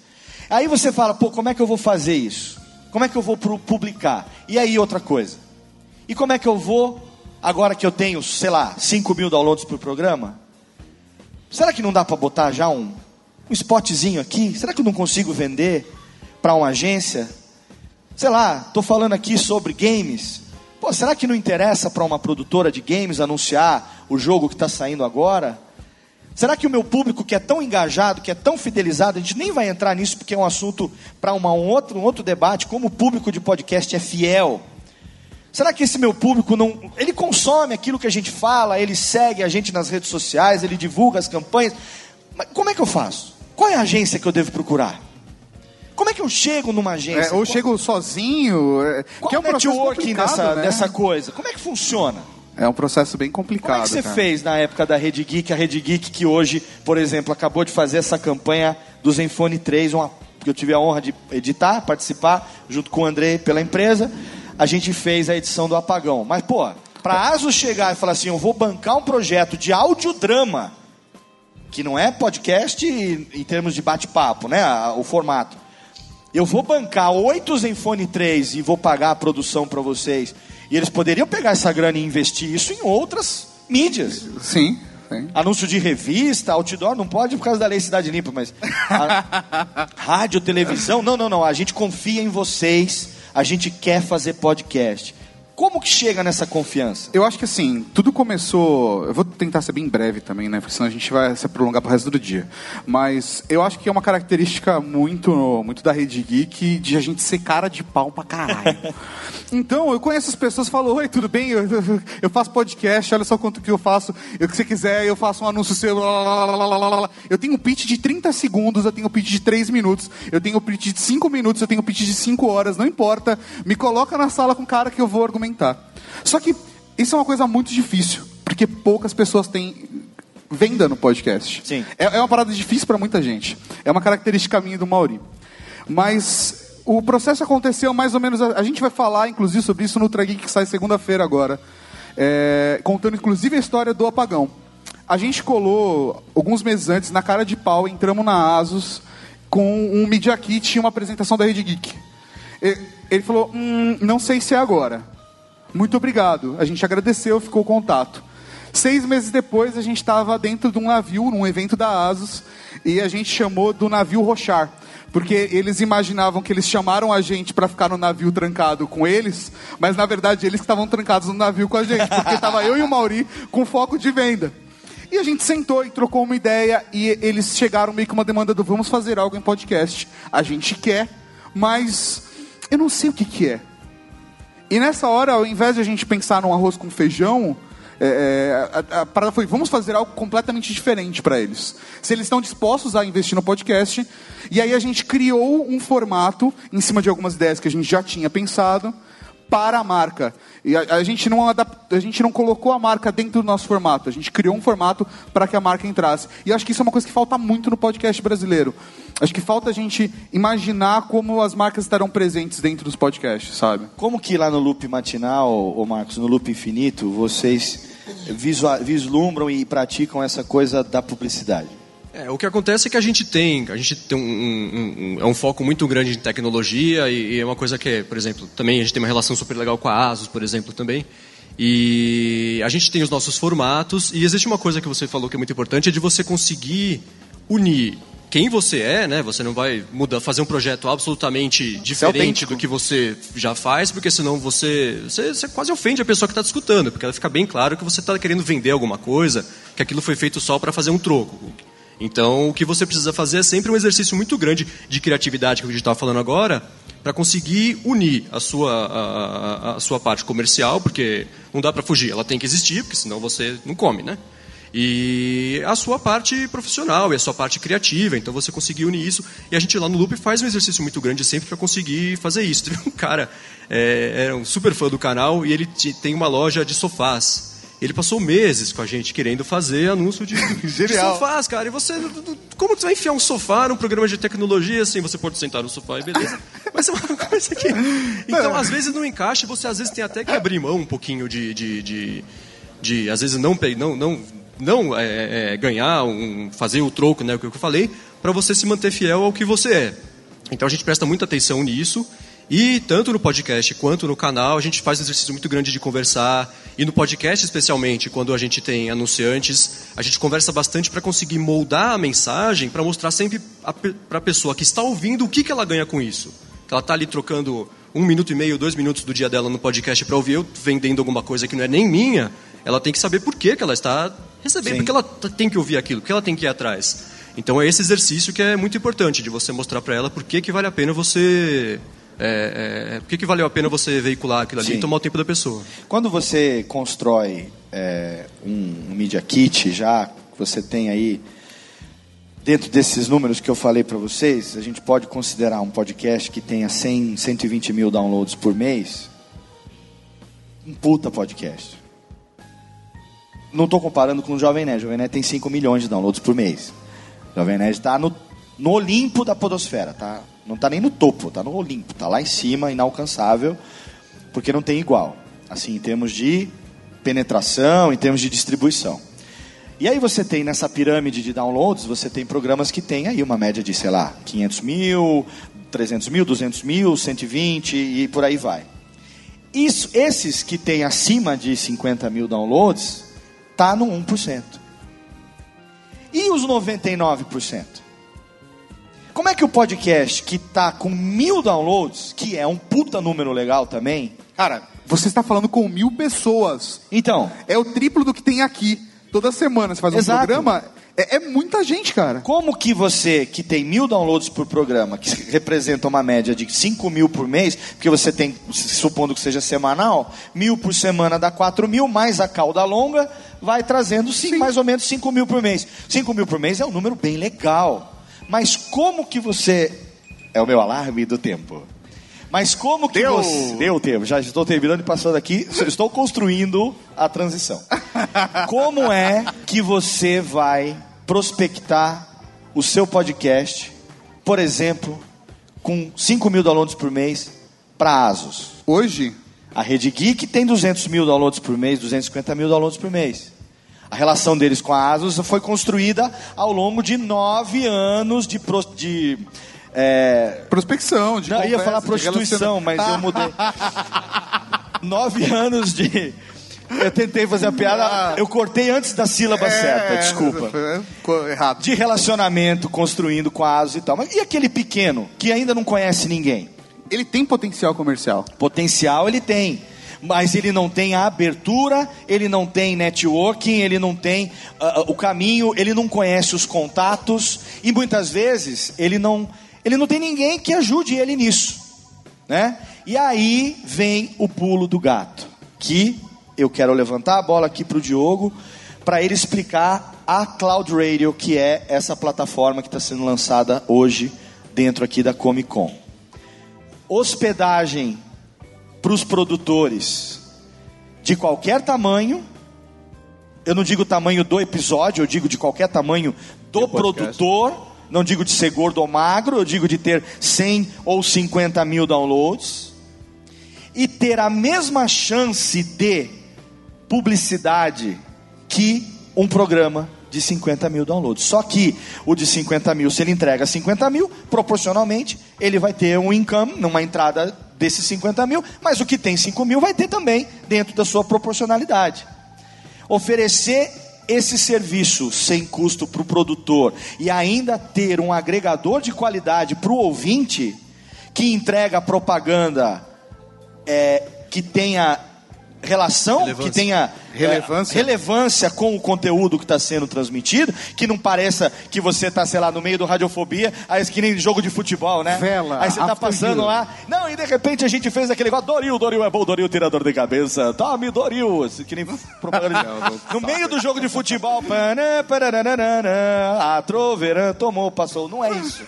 Aí você fala, pô, como é que eu vou fazer isso? Como é que eu vou publicar? E aí outra coisa. E como é que eu vou, agora que eu tenho, sei lá, 5 mil downloads por programa? Será que não dá para botar já um, um spotzinho aqui? Será que eu não consigo vender para uma agência? sei lá, estou falando aqui sobre games. Pô, será que não interessa para uma produtora de games anunciar o jogo que está saindo agora? Será que o meu público que é tão engajado, que é tão fidelizado, a gente nem vai entrar nisso porque é um assunto para um outro, um outro debate, como o público de podcast é fiel? Será que esse meu público não. Ele consome aquilo que a gente fala, ele segue a gente nas redes sociais, ele divulga as campanhas. Mas como é que eu faço? Qual é a agência que eu devo procurar? Como é que eu chego numa agência?
É, ou
Qual-
chego sozinho. É,
qual
que é
o networking dessa,
né?
dessa coisa? Como é que funciona?
É um processo bem
Como
complicado.
é que você
cara.
fez na época da Rede Geek? A Rede Geek que hoje, por exemplo, acabou de fazer essa campanha do Zenfone 3, uma, que eu tive a honra de editar, participar, junto com o André pela empresa. A gente fez a edição do Apagão. Mas, pô, pra Asus chegar e falar assim, eu vou bancar um projeto de audiodrama, que não é podcast em termos de bate-papo, né? O formato. Eu vou bancar oito Zenfone 3 e vou pagar a produção para vocês. E eles poderiam pegar essa grana e investir isso em outras mídias.
Sim, sim.
Anúncio de revista, outdoor, não pode por causa da lei Cidade Limpa, mas. a- rádio, televisão, não, não, não. A gente confia em vocês, a gente quer fazer podcast. Como que chega nessa confiança?
Eu acho que assim, tudo começou. Eu vou tentar ser bem breve também, né? Porque senão a gente vai se prolongar pro resto do dia. Mas eu acho que é uma característica muito, muito da Rede Geek de a gente ser cara de pau pra caralho. Então, eu conheço as pessoas e falo, oi, tudo bem? Eu, eu- faço podcast, olha só quanto que eu faço. Eu, que você quiser, eu faço um anúncio seu. blá, blá, blá, blá, blá, blá, blá. Eu tenho um pitch de 30 segundos, eu tenho um pitch de 3 minutos, eu tenho um pitch de 5 minutos, eu tenho um pitch de 5 horas, não importa. Me coloca na sala com o cara que eu vou argumentar. Só que isso é uma coisa muito difícil, porque poucas pessoas têm venda no podcast.
Sim.
É, é uma parada difícil para muita gente. É uma característica minha do Mauri. Mas o processo aconteceu mais ou menos. A, a gente vai falar, inclusive, sobre isso no Ultra Geek que sai segunda-feira agora. É, contando, inclusive, a história do apagão. A gente colou, alguns meses antes, na cara de pau, entramos na Asus com um Media Kit e uma apresentação da Rede Geek. E- Ele falou: hum, não sei se é agora. Muito obrigado. A gente agradeceu, ficou contato. Seis meses depois, a gente estava dentro de um navio, num evento da ASUS, e a gente chamou do navio Rochar. Porque eles imaginavam que eles chamaram a gente para ficar no navio trancado com eles, mas na verdade eles estavam trancados no navio com a gente, porque estava eu e o Mauri com foco de venda. E a gente sentou e trocou uma ideia e eles chegaram meio que uma demanda do vamos fazer algo em podcast. A gente quer, mas eu não sei o que, que é. E nessa hora, ao invés de a gente pensar num arroz com feijão, é, é, a, a parada foi, vamos fazer algo completamente diferente para eles. Se eles estão dispostos a investir no podcast, e aí a gente criou um formato em cima de algumas ideias que a gente já tinha pensado para a marca. E a, a gente não adap- a gente não colocou a marca dentro do nosso formato, a gente criou um formato para que a marca entrasse. E acho que isso é uma coisa que falta muito no podcast brasileiro. Acho que falta a gente imaginar como as marcas estarão presentes dentro dos podcasts, sabe?
Como que lá no loop matinal, ô Marcos, no loop infinito, vocês visua- vislumbram e praticam essa coisa da publicidade?
É, o que acontece é que a gente tem, a gente tem um, um- um- é um foco muito grande em tecnologia e, e é uma coisa que, é, por exemplo, também a gente tem uma relação super legal com a Asus, por exemplo, também. E a gente tem os nossos formatos e existe uma coisa que você falou que é muito importante, é de você conseguir unir quem você é, né? Você não vai mudar, fazer um projeto absolutamente diferente
autêntico.
do que você já faz, porque senão você, você, você quase ofende a pessoa que está te escutando, porque ela fica bem claro que você está querendo vender alguma coisa, que aquilo foi feito só para fazer um troco. Então, o que você precisa fazer é sempre um exercício muito grande de criatividade, que a gente estava falando agora, para conseguir unir a sua, a, a- sua parte comercial, porque não dá para fugir, ela tem que existir, porque senão você não come, né? E a sua parte profissional e a sua parte criativa, então você conseguir unir isso. E a gente lá no Loop faz um exercício muito grande sempre para conseguir fazer isso. Teve um cara, é, era um super fã do canal e ele tem uma loja de sofás. Ele passou meses com a gente querendo fazer anúncio de, de sofás, cara. E você, como que você vai enfiar um sofá num programa de tecnologia assim? Você pode sentar no sofá e beleza. Mas é uma coisa que. Então, às vezes não encaixa, e você às vezes tem até que abrir mão um pouquinho de. de, de, de, às vezes não, não, não, não é, é, ganhar, um, fazer o troco, né, o que eu falei, para você se manter fiel ao que você é. Então a gente presta muita atenção nisso. E tanto no podcast quanto no canal, a gente faz um exercício muito grande de conversar. E no podcast, especialmente, quando a gente tem anunciantes, a gente conversa bastante para conseguir moldar a mensagem, para mostrar sempre para a pessoa que está ouvindo o que, que ela ganha com isso. Que ela está ali trocando um minuto e meio, dois minutos do dia dela no podcast para ouvir eu vendendo alguma coisa que não é nem minha, ela tem que saber por que, que ela está recebendo,
Sim.
porque ela tem que ouvir aquilo, porque ela tem que ir atrás. Então é esse exercício que é muito importante, de você mostrar para ela por que, que vale a pena você. É, é, por que, que valeu a pena você veicular aquilo ali
Sim.
e tomar o tempo da pessoa?
Quando você constrói é, um, um Media Kit, já você tem aí, dentro desses números que eu falei para vocês, a gente pode considerar um podcast que tenha 100, 120 mil downloads por mês, um puta podcast. Não estou comparando com o Jovem Nerd. O Jovem Nerd tem 5 milhões de downloads por mês. O Jovem Nerd está no, no Olimpo da podosfera. Tá? Não está nem no topo, está no Olimpo. Está lá em cima, inalcançável, porque não tem igual. Assim, em termos de penetração, em termos de distribuição. E aí você tem nessa pirâmide de downloads, você tem programas que tem aí uma média de, sei lá, 500 mil, 300 mil, 200 mil, 120 e por aí vai. Isso, esses que têm acima de 50 mil downloads, tá no 1%. E os 99%? Como é que o podcast que tá com mil downloads, que é um puta número legal também,
Cara, você está falando com mil pessoas.
então,
É o triplo do que tem aqui. Toda semana você faz um
Exato.
programa. É, é muita gente, cara.
Como que você, que tem mil downloads por programa, que representa uma média de 5 mil por mês, porque você tem, supondo que seja semanal, mil por semana dá 4 mil, mais a cauda longa, vai trazendo sim, mais ou menos 5 mil por mês. 5 mil por mês é um número bem legal. Mas como que você. É o meu alarme do tempo. Mas como que
Deu.
você. Deu o tempo, já estou terminando e passando aqui, estou construindo a transição. Como é que você vai prospectar o seu podcast, por exemplo, com 5 mil downloads por mês para Asus?
Hoje,
A Rede Geek tem 200 mil downloads por mês, 250 mil downloads por mês. A relação deles com a Asus foi construída ao longo de nove anos de, pros- de é,
prospecção, de
não, eu ia
conversa,
falar prostituição, mas eu mudei. Nove anos de. Eu tentei fazer a piada, eu cortei antes da sílaba certa, desculpa.
É, errado.
De relacionamento, construindo com a ASUS e tal. Mas e aquele pequeno, que ainda não conhece ninguém?
Ele tem potencial comercial.
Potencial ele tem. Mas ele não tem a abertura, ele não tem networking, ele não tem ah, o caminho, ele não conhece os contatos e muitas vezes ele não, ele não tem ninguém que ajude ele nisso, né? E aí vem o pulo do gato, que eu quero levantar a bola aqui para o Diogo para ele explicar a Cloud Radio, que é essa plataforma que está sendo lançada hoje dentro aqui da Comic Con. Hospedagem para os produtores de qualquer tamanho. Eu não digo o tamanho do episódio, eu digo de qualquer tamanho do produtor. Não digo de ser gordo ou magro, eu digo de ter 100 ou 50 mil downloads. E ter a mesma chance de publicidade que um programa de 50 mil downloads. Só que o de 50 mil, se ele entrega 50 mil, proporcionalmente, ele vai ter um income numa entrada desses 50 mil, mas o que tem 5 mil vai ter também dentro da sua proporcionalidade. Oferecer esse serviço sem custo para o produtor e ainda ter um agregador de qualidade para o ouvinte que entrega propaganda é, que tenha relação,
Relevância.
que tenha
Relevância.
relevância com o conteúdo que está sendo transmitido, que não pareça que você está, sei lá, no meio do radiofobia, aí que nem jogo de futebol, né?
Vela,
aí você está passando lá, não, e de repente a gente fez aquele igual, Doril, Doril é bom, Doril tirador de cabeça, tome Doril, que nem propaganda No meio do jogo de futebol, a troveirã tomou, passou, não é isso.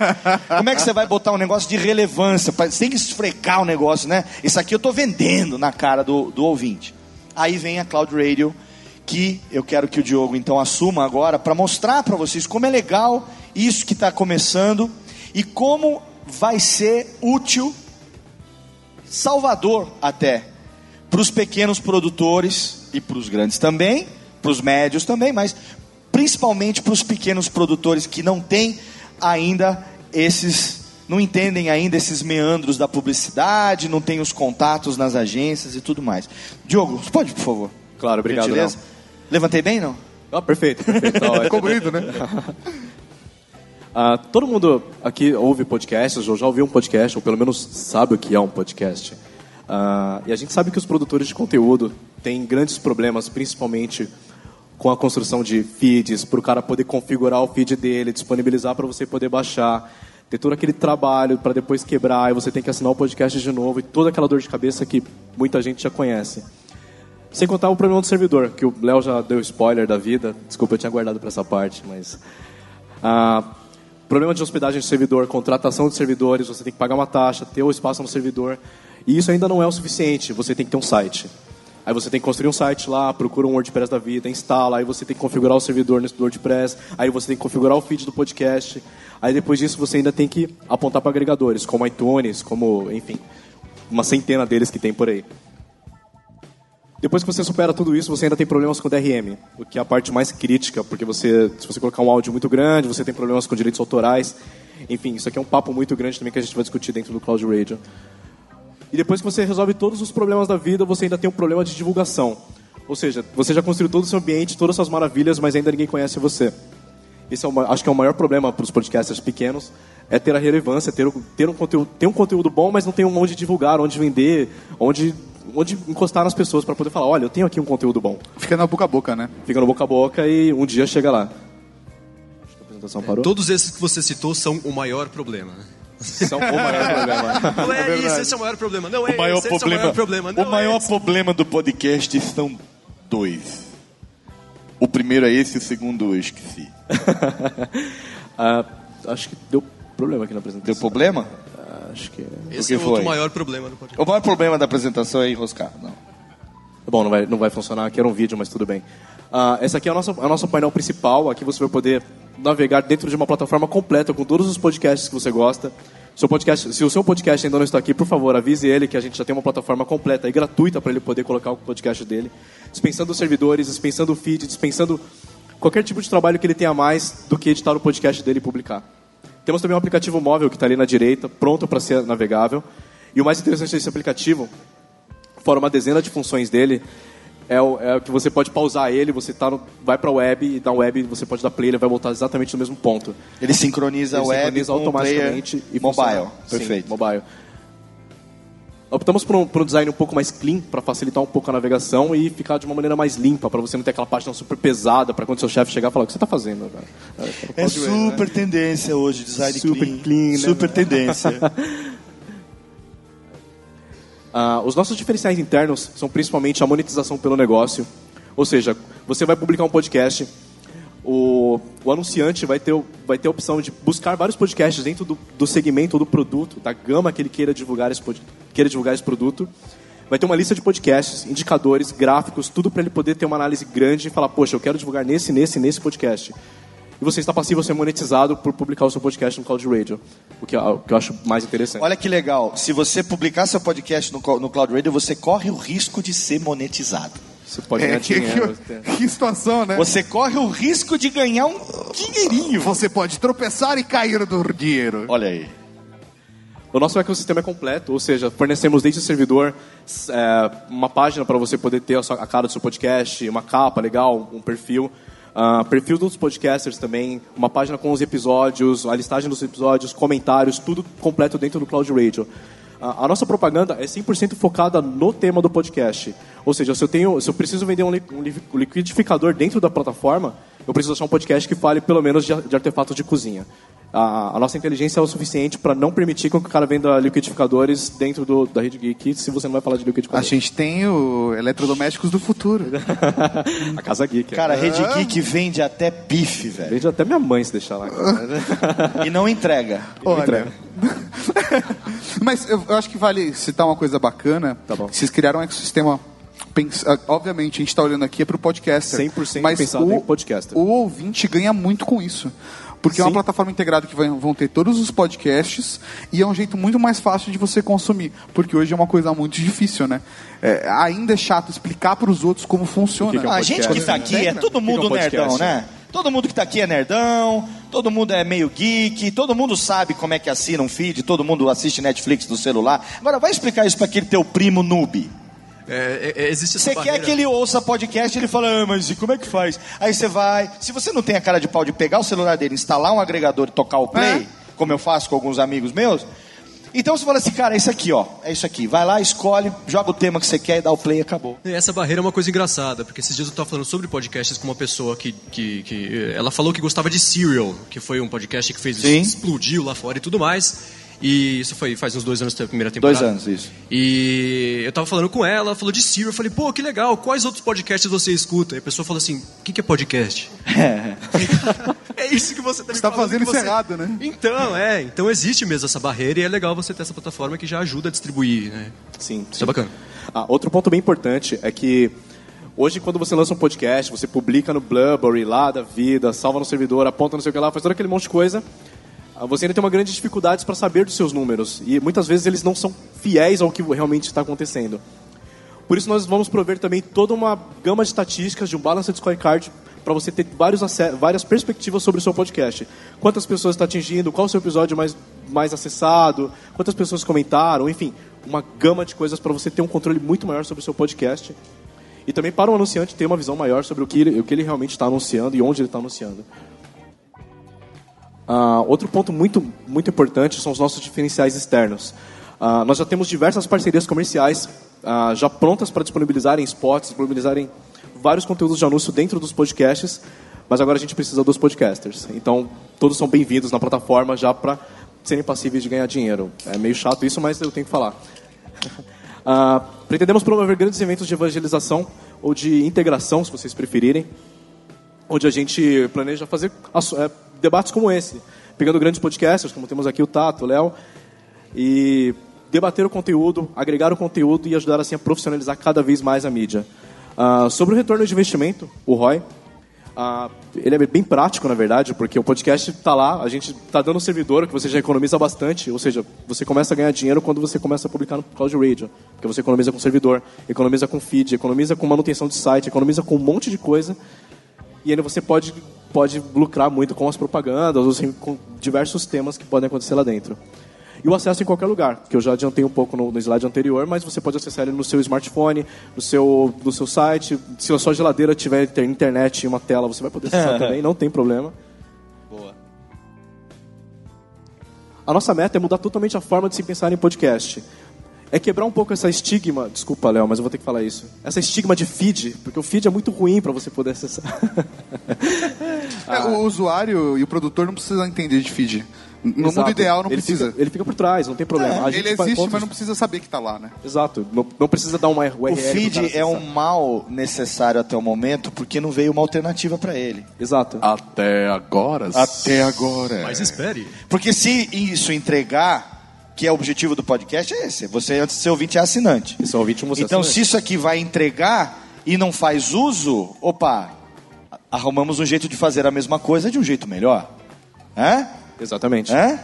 Como é que você vai botar um negócio de relevância? Você tem que esfrecar o negócio, né? Isso aqui eu estou vendendo na cara do, do ouvinte. Aí vem a Cloud Radio, que eu quero que o Diogo então assuma agora para mostrar para vocês como é legal isso que está começando e como vai ser útil, salvador até, para os pequenos produtores e para os grandes também, para os médios também, mas principalmente para os pequenos produtores que não têm ainda esses, não entendem ainda esses meandros da publicidade, não têm os contatos nas agências e tudo mais. Diogo, pode, por favor?
Claro, obrigado.
Gentileza? Levantei bem, não?
Ah, perfeito, perfeito. Tá.
Ficou bonito, né?
Ah, todo mundo aqui ouve podcasts, ou já ouviu um podcast, ou pelo menos sabe o que é um podcast. Ah, e a gente sabe que os produtores de conteúdo têm grandes problemas, principalmente com a construção de feeds, para o cara poder configurar o feed dele, disponibilizar para você poder baixar, ter todo aquele trabalho para depois quebrar, e você tem que assinar o podcast de novo, e toda aquela dor de cabeça que muita gente já conhece. Sem contar o problema do servidor, que o Léo já deu spoiler da vida. Desculpa, eu tinha guardado para essa parte, mas. Ah, problema de hospedagem de servidor, contratação de servidores, você tem que pagar uma taxa, ter o espaço no servidor. E isso ainda não é o suficiente, você tem que ter um site. Aí você tem que construir um site lá, procura um WordPress da vida, instala, aí você tem que configurar o servidor nesse WordPress, aí você tem que configurar o feed do podcast. Aí depois disso você ainda tem que apontar para agregadores, como iTunes, como, enfim, uma centena deles que tem por aí. Depois que você supera tudo isso, você ainda tem problemas com DRM, o que é a parte mais crítica, porque você, se você colocar um áudio muito grande, você tem problemas com direitos autorais. Enfim, isso aqui é um papo muito grande também que a gente vai discutir dentro do Cloud Radio. E depois que você resolve todos os problemas da vida, você ainda tem um problema de divulgação. Ou seja, você já construiu todo o seu ambiente, todas as suas maravilhas, mas ainda ninguém conhece você. Esse é o, acho que é o maior problema para os podcasters pequenos, é ter a relevância, ter, ter um conteúdo, ter um conteúdo bom, mas não tem um onde divulgar, onde vender, onde, onde encostar nas pessoas para poder falar, olha, eu tenho aqui um conteúdo bom.
Fica na boca a boca, né?
Fica no boca a boca e um dia chega lá. Acho que a apresentação parou.
Todos esses que você citou são o maior problema. né?
São o maior problema.
Não é, isso, esse é o maior problema. Não é
O maior
esse, esse é o
problema,
maior problema. Não
o maior
é
problema do podcast são dois. O primeiro é esse, o segundo eu esqueci.
Ah, acho que deu problema aqui na apresentação.
Deu problema?
Acho que...
Esse
que
é
foi?
maior problema do podcast.
O maior problema da apresentação é enroscar. Não.
Bom, não vai, não vai funcionar, aqui era um vídeo, mas tudo bem. Ah, essa aqui é a nossa, a nossa painel principal, aqui você vai poder navegar dentro de uma plataforma completa com todos os podcasts que você gosta. Seu podcast, se o seu podcast ainda não está aqui, por favor, avise ele que a gente já tem uma plataforma completa e gratuita para ele poder colocar o podcast dele. Dispensando os servidores, dispensando o feed, dispensando qualquer tipo de trabalho que ele tenha mais do que editar o podcast dele e publicar. Temos também um aplicativo móvel que está ali na direita, pronto para ser navegável. E o mais interessante desse aplicativo, fora uma dezena de funções dele, é o, é o que você pode pausar ele, você tá no, vai para a web e na web você pode dar play, ele vai voltar exatamente no mesmo ponto.
Ele sincroniza
Ele
a web
sincroniza automaticamente e
mobile.
funciona. Sim,
Perfeito.
mobile. optamos por um, por um design um pouco mais clean, para facilitar um pouco a navegação e ficar de uma maneira mais limpa, para você não ter aquela página super pesada, para quando seu chefe chegar e falar, o que você está fazendo? Cara?
É super tendência hoje, design
Super
clean.
clean, né,
Super
né?
tendência.
Ah, os nossos diferenciais internos são principalmente a monetização pelo negócio. Ou seja, você vai publicar um podcast, o, o anunciante vai ter, vai ter a opção de buscar vários podcasts dentro do, do segmento ou do produto, da gama que ele queira divulgar esse, queira divulgar esse produto. Vai ter uma lista de podcasts, indicadores, gráficos, tudo para ele poder ter uma análise grande e falar, poxa, eu quero divulgar nesse, nesse, nesse podcast. E você está passivo a ser monetizado por publicar o seu podcast no Cloud Radio, o que, é- o que eu acho mais interessante.
Olha que legal. Se você publicar seu podcast no, no Cloud Radio, você corre o risco de ser monetizado.
Você pode
É,
ganhar
que,
dinheiro.
que- que situação, né?
Você corre o risco de ganhar um dinheirinho.
Você pode tropeçar e cair do dinheiro.
Olha aí.
O nosso ecossistema é completo, ou seja, fornecemos desde o servidor é, uma página para você poder ter a, sua- a cara do seu podcast, uma capa legal, um perfil. Ah, perfil dos podcasters também, uma página com os episódios, a listagem dos episódios, comentários, tudo completo dentro do Cloud Radio. Ah, a nossa propaganda é 100% focada no tema do podcast. Ou seja, se eu, tenho, se eu preciso vender um, um li- um liquidificador dentro da plataforma, eu preciso achar um podcast que fale pelo menos de, de artefatos de cozinha. A, a nossa inteligência é o suficiente para não permitir que o cara venda liquidificadores dentro do, da Rede Geek se você não vai falar de
A
liquidificador.
gente tem o eletrodomésticos do futuro.
a Casa Geek.
Cara, a
é.
Rede Geek vende até bife, velho.
Vende até minha mãe se deixar lá.
E não entrega.
Olha.
entrega.
Mas eu, eu acho que vale citar uma coisa bacana.
Tá bom.
Vocês criaram um ecossistema. pens- ah, Obviamente, a gente está olhando aqui é para o podcaster.
100%
mas
pensado
o,
em podcaster.
O ouvinte ganha muito com isso. Porque é uma
Sim.
plataforma integrada que vai- vão ter todos os podcasts e é um jeito muito mais fácil de você consumir. Porque hoje é uma coisa muito difícil, né? É, ainda é chato explicar para os outros como funciona.
O que que é um
a gente que tá aqui é todo mundo
que que é um
nerdão, né? Todo mundo que tá aqui é nerdão, todo mundo é meio geek, todo mundo sabe como é que assina um feed, todo mundo assiste Netflix do celular. Agora vai explicar isso para aquele teu primo noob.
É, é, existe essa
Você quer que ele ouça podcast, ele fala, ah, mas e como é que faz? Aí você vai. Se você não tem a cara de pau de pegar o celular dele, instalar um agregador e tocar o play,
É.
como eu faço com alguns amigos meus, então você fala assim, cara, é isso aqui, ó. É isso aqui. Vai lá, escolhe, joga o tema que você quer e dá o play e acabou.
E Essa barreira é uma coisa engraçada, porque esses dias eu estava falando sobre podcasts com uma pessoa que, que, que eh, ela falou que gostava de Serial, que foi um podcast que fez
Sim.
explodiu lá fora e tudo mais. E isso foi faz uns dois anos da primeira temporada.
Dois anos, isso.
E eu tava falando com ela, ela falou de Serial, eu falei, pô, que legal, quais outros podcasts você escuta? E a pessoa falou assim, o que, que é podcast? é isso que você tá me
Você tá fazendo isso
você-
errado, né?
Então, é, então existe mesmo essa barreira e é legal você ter essa plataforma que já ajuda a distribuir, né?
Sim,
Isso é bacana.
Ah, outro ponto bem importante é que hoje quando você lança um podcast, você publica no Blueberry lá da vida, salva no servidor, aponta não sei o que lá, faz todo aquele monte de coisa, você ainda tem uma grande dificuldade para saber dos seus números e muitas vezes eles não são fiéis ao que realmente está acontecendo. Por isso nós vamos prover também toda uma gama de estatísticas de um Balanced Scorecard para você ter vários várias perspectivas sobre o seu podcast. Quantas pessoas está atingindo, qual o seu episódio mais, mais acessado, quantas pessoas comentaram, enfim, uma gama de coisas para você ter um controle muito maior sobre o seu podcast. E também para o anunciante ter uma visão maior sobre o que ele, o que ele realmente está anunciando e onde ele está anunciando. Ah, outro ponto muito, muito importante são os nossos diferenciais externos. Ah, nós já temos diversas parcerias comerciais ah, já prontas para disponibilizar em spots, disponibilizarem vários conteúdos de anúncio dentro dos podcasts, mas agora a gente precisa dos podcasters. Então, todos são bem-vindos na plataforma já para serem passíveis de ganhar dinheiro. É meio chato isso, mas eu tenho que falar. Pretendemos promover grandes eventos de evangelização ou de integração, se vocês preferirem, onde a gente planeja fazer é, debates como esse, pegando grandes podcasters, como temos aqui o Tato, o Léo, e debater o conteúdo, agregar o conteúdo e ajudar assim a profissionalizar cada vez mais a mídia. Ah, sobre o retorno de investimento, o ROI, ah, ele é bem prático, na verdade, porque o podcast está lá, a gente está dando um servidor que você já economiza bastante, ou seja, você começa a ganhar dinheiro quando você começa a publicar no Cloud Radio, porque você economiza com servidor, economiza com feed, economiza com manutenção de site, economiza com um monte de coisa, e ainda você pode, pode lucrar muito com as propagandas, ou assim, com diversos temas que podem acontecer lá dentro. E o acesso em qualquer lugar, que eu já adiantei um pouco no, no slide anterior, mas você pode acessar ele no seu smartphone, no seu, no seu site. Se a sua geladeira tiver inter- internet e uma tela, você vai poder acessar também, não tem problema.
Boa.
A nossa meta é mudar totalmente a forma de se pensar em podcast. É quebrar um pouco essa estigma, desculpa, Léo, mas eu vou ter que falar isso. Essa estigma de feed, porque o feed é muito ruim para você poder acessar.
É, o usuário e o produtor não precisam entender de feed. No
Exato.
mundo ideal não
ele
precisa.
Fica, ele fica por trás, não tem problema. A gente
ele existe, mas não precisa saber que tá lá, né?
Exato, não, não precisa dar uma URL.
O feed é um mal necessário até o momento porque não veio uma alternativa para ele.
Exato.
Até agora.
Até agora.
Mas espere.
Porque se isso entregar, que é o objetivo do podcast, é esse. Você, antes de ser ouvinte, é assinante.
Isso é vídeo você
Então,
assinante.
se isso aqui vai entregar e não faz uso, opa, arrumamos um jeito de fazer a mesma coisa de um jeito melhor. Hã?
Exatamente.
Hã?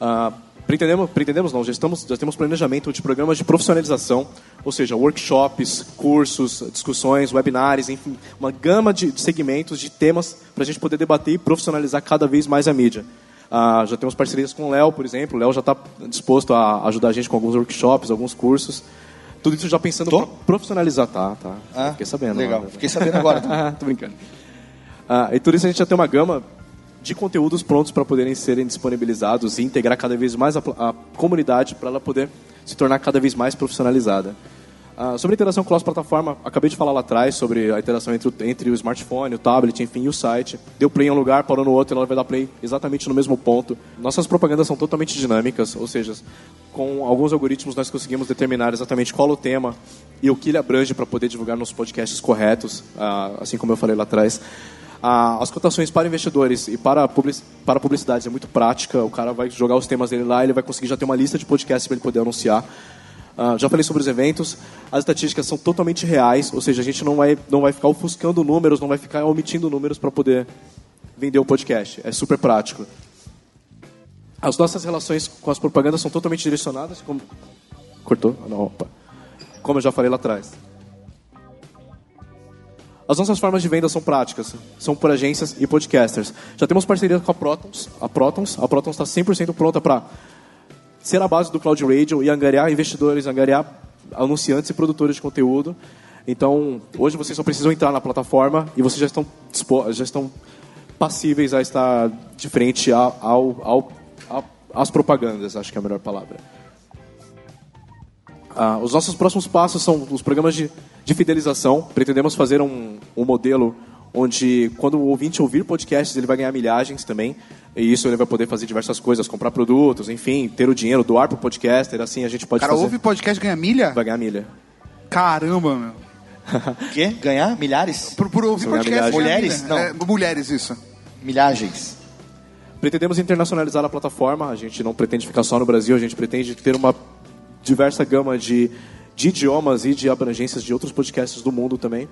Ah, pretendemos, pretendemos não, já, estamos, já temos planejamento de programas de profissionalização, ou seja, workshops, cursos, discussões, webinars, enfim, uma gama de, de segmentos, de temas para a gente poder debater e profissionalizar cada vez mais a mídia. Ah, já temos parcerias com o Léo, por exemplo. O Léo já está disposto a ajudar a gente com alguns workshops, alguns cursos. Tudo isso já pensando para profissionalizar, tá? tá.
Ah,
Fiquei sabendo.
legal.
né?
Fiquei sabendo agora.
Tô brincando. Ah, e tudo isso a gente já tem uma gama de conteúdos prontos para poderem serem disponibilizados e integrar cada vez mais a, a comunidade para ela poder se tornar cada vez mais profissionalizada. Ah, sobre a interação cross-plataforma, acabei de falar lá atrás sobre a interação entre o, entre o smartphone, o tablet, enfim, e o site. Deu play em um lugar, parou no outro, ela vai dar play exatamente no mesmo ponto. Nossas propagandas são totalmente dinâmicas, ou seja, com alguns algoritmos nós conseguimos determinar exatamente qual o tema e o que ele abrange para poder divulgar nos podcasts corretos, ah, assim como eu falei lá atrás. Ah, as cotações para investidores e para, para publicidades é muito prática. O cara vai jogar os temas dele lá, ele vai conseguir já ter uma lista de podcasts para ele poder anunciar. Ah, já falei sobre os eventos. As estatísticas são totalmente reais, ou seja, a gente não vai, não vai ficar ofuscando números, não vai ficar omitindo números para poder vender o podcast. É super prático. As nossas relações com as propagandas são totalmente direcionadas. Como... Cortou? Ah, não, opa. Como eu já falei lá atrás. As nossas formas de venda são práticas, são por agências e podcasters. Já temos parceria com a Protons. A Protons a Protons está 100% pronta para ser a base do Cloud Radio e angariar investidores, angariar anunciantes e produtores de conteúdo. Então, hoje vocês só precisam entrar na plataforma e vocês já estão, já estão passíveis a estar de frente ao, ao, a- às propagandas, acho que é a melhor palavra. Ah, os nossos próximos passos são os programas de, de fidelização. Pretendemos fazer um, um modelo onde, quando o ouvinte ouvir podcasts, ele vai ganhar milhagens também. E isso ele vai poder fazer diversas coisas, comprar produtos, enfim, ter o dinheiro, doar para o podcaster. Assim a gente pode
cara
fazer.
ouve podcast ganha milha?
Vai ganhar milha.
Caramba, meu.
Quê? Ganhar? Milhares?
Por, por ouvir podcast. ganha
milhagens.
milha.
Mulheres?
É, mulheres, isso.
Milhagens.
Pretendemos internacionalizar a plataforma. A gente não pretende ficar só no Brasil, a gente pretende ter uma diversa gama de, de idiomas e de abrangências de outros podcasts do mundo também.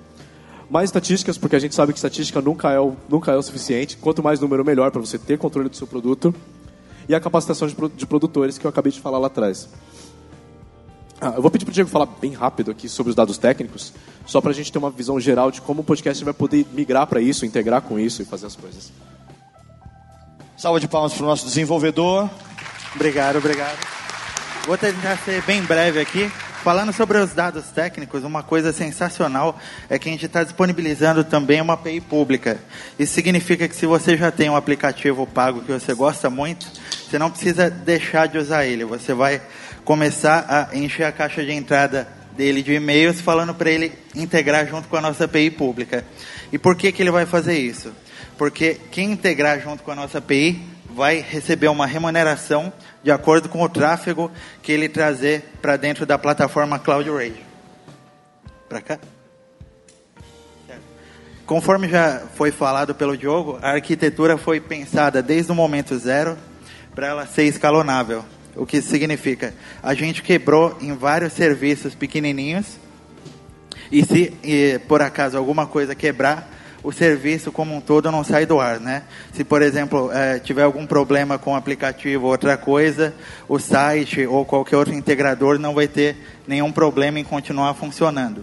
Mais estatísticas, porque a gente sabe que estatística nunca é o, nunca é o suficiente. Quanto mais número, melhor para você ter controle do seu produto. E a capacitação de, de produtores, que eu acabei de falar lá atrás. Ah, eu vou pedir para o Diego falar bem rápido aqui sobre os dados técnicos, só para a gente ter uma visão geral de como o podcast vai poder migrar para isso, integrar com isso e fazer as coisas.
Salva de palmas para o nosso desenvolvedor.
Obrigado, obrigado. Vou tentar ser bem breve aqui. Falando sobre os dados técnicos, uma coisa sensacional é que a gente está disponibilizando também uma API pública. Isso significa que se você já tem um aplicativo pago que você gosta muito, você não precisa deixar de usar ele. Você vai começar a encher a caixa de entrada dele de e-mails falando para ele integrar junto com a nossa API pública. E por que, que ele vai fazer isso? Porque quem integrar junto com a nossa API vai receber uma remuneração de acordo com o tráfego que ele trazer para dentro da plataforma Cloud Radio. Para cá? Conforme já foi falado pelo Diogo, a arquitetura foi pensada desde o momento zero para ela ser escalonável. O que significa? A gente quebrou em vários serviços pequenininhos e se e, por acaso alguma coisa quebrar, o serviço como um todo não sai do ar, né? Se, por exemplo, eh, tiver algum problema com o aplicativo ou outra coisa, o site ou qualquer outro integrador não vai ter nenhum problema em continuar funcionando.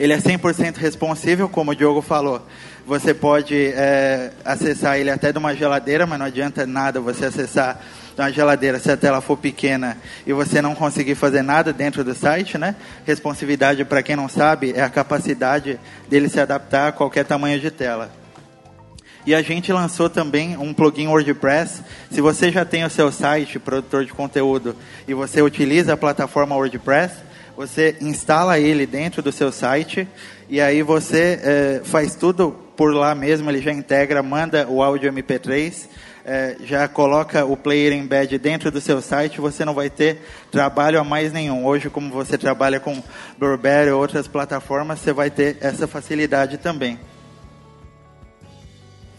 Ele é 100% responsível, como o Diogo falou. Você pode eh, acessar ele até de uma geladeira, mas não adianta nada você acessar uma geladeira se a tela for pequena e você não conseguir fazer nada dentro do site, né? Responsividade, para quem não sabe, é a capacidade dele se adaptar a qualquer tamanho de tela. E a gente lançou também um plugin WordPress. Se você já tem o seu site, produtor de conteúdo, e você utiliza a plataforma WordPress, você instala ele dentro do seu site e aí você é, faz tudo por lá mesmo. Ele já integra, manda o áudio MP3, é, já coloca o player embed dentro do seu site. Você não vai ter trabalho a mais nenhum. Hoje, como você trabalha com Burberry ou outras plataformas, você vai ter essa facilidade também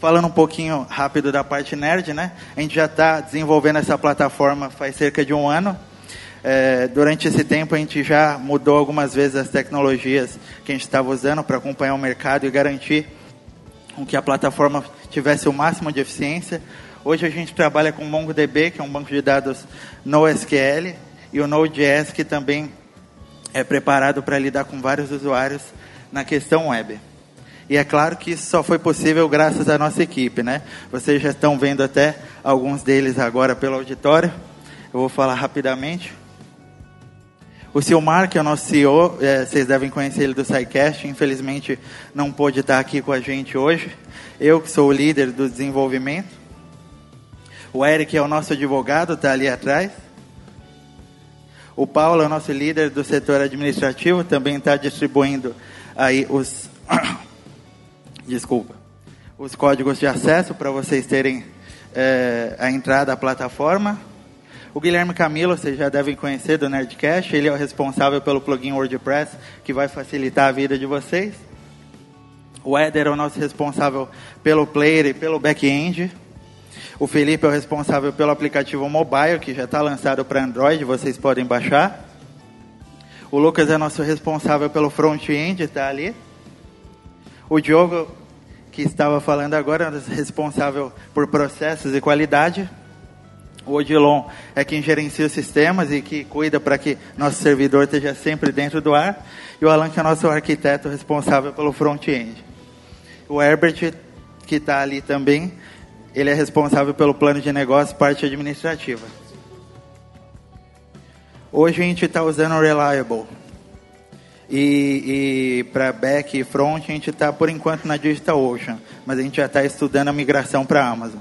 falando um pouquinho rápido da parte nerd, né? A gente já está desenvolvendo essa plataforma faz cerca de um ano. É, durante esse tempo a gente já mudou algumas vezes as tecnologias que a gente estava usando para acompanhar o mercado e garantir que a plataforma tivesse o máximo de eficiência. Hoje a gente trabalha com MongoDB, que é um banco de dados NoSQL, e o Node.js, que também é preparado para lidar com vários usuários na questão web. E é claro que isso só foi possível graças à nossa equipe, né? Vocês já estão vendo até alguns deles agora pelo auditório. Eu vou falar rapidamente. O Silmar, que é o nosso CEO, é, vocês devem conhecer ele do SciCast, infelizmente não pôde estar aqui com a gente hoje. Eu, que sou o líder do desenvolvimento. O Eric é o nosso advogado, está ali atrás. O Paulo é o nosso líder do setor administrativo, também está distribuindo aí os. Desculpa. Os códigos de acesso para vocês terem é, a entrada à plataforma. O Guilherme Camilo, vocês já devem conhecer do Nerdcast, ele é o responsável pelo plugin WordPress, que vai facilitar a vida de vocês. O Éder é o nosso responsável pelo player e pelo back-end. O Felipe é o responsável pelo aplicativo mobile, que já está lançado para Android, vocês podem baixar. O Lucas é nosso responsável pelo front-end, está ali. O Diogo, que estava falando agora, é responsável por processos e qualidade. O Odilon é quem gerencia os sistemas e que cuida para que nosso servidor esteja sempre dentro do ar. E o Alan, que é nosso arquiteto responsável pelo front-end. O Herbert, que está ali também, ele é responsável pelo plano de negócio, parte administrativa. Hoje a gente está usando o Reliable. E, e para back e front a gente está por enquanto na DigitalOcean, mas a gente já está estudando a migração para a Amazon.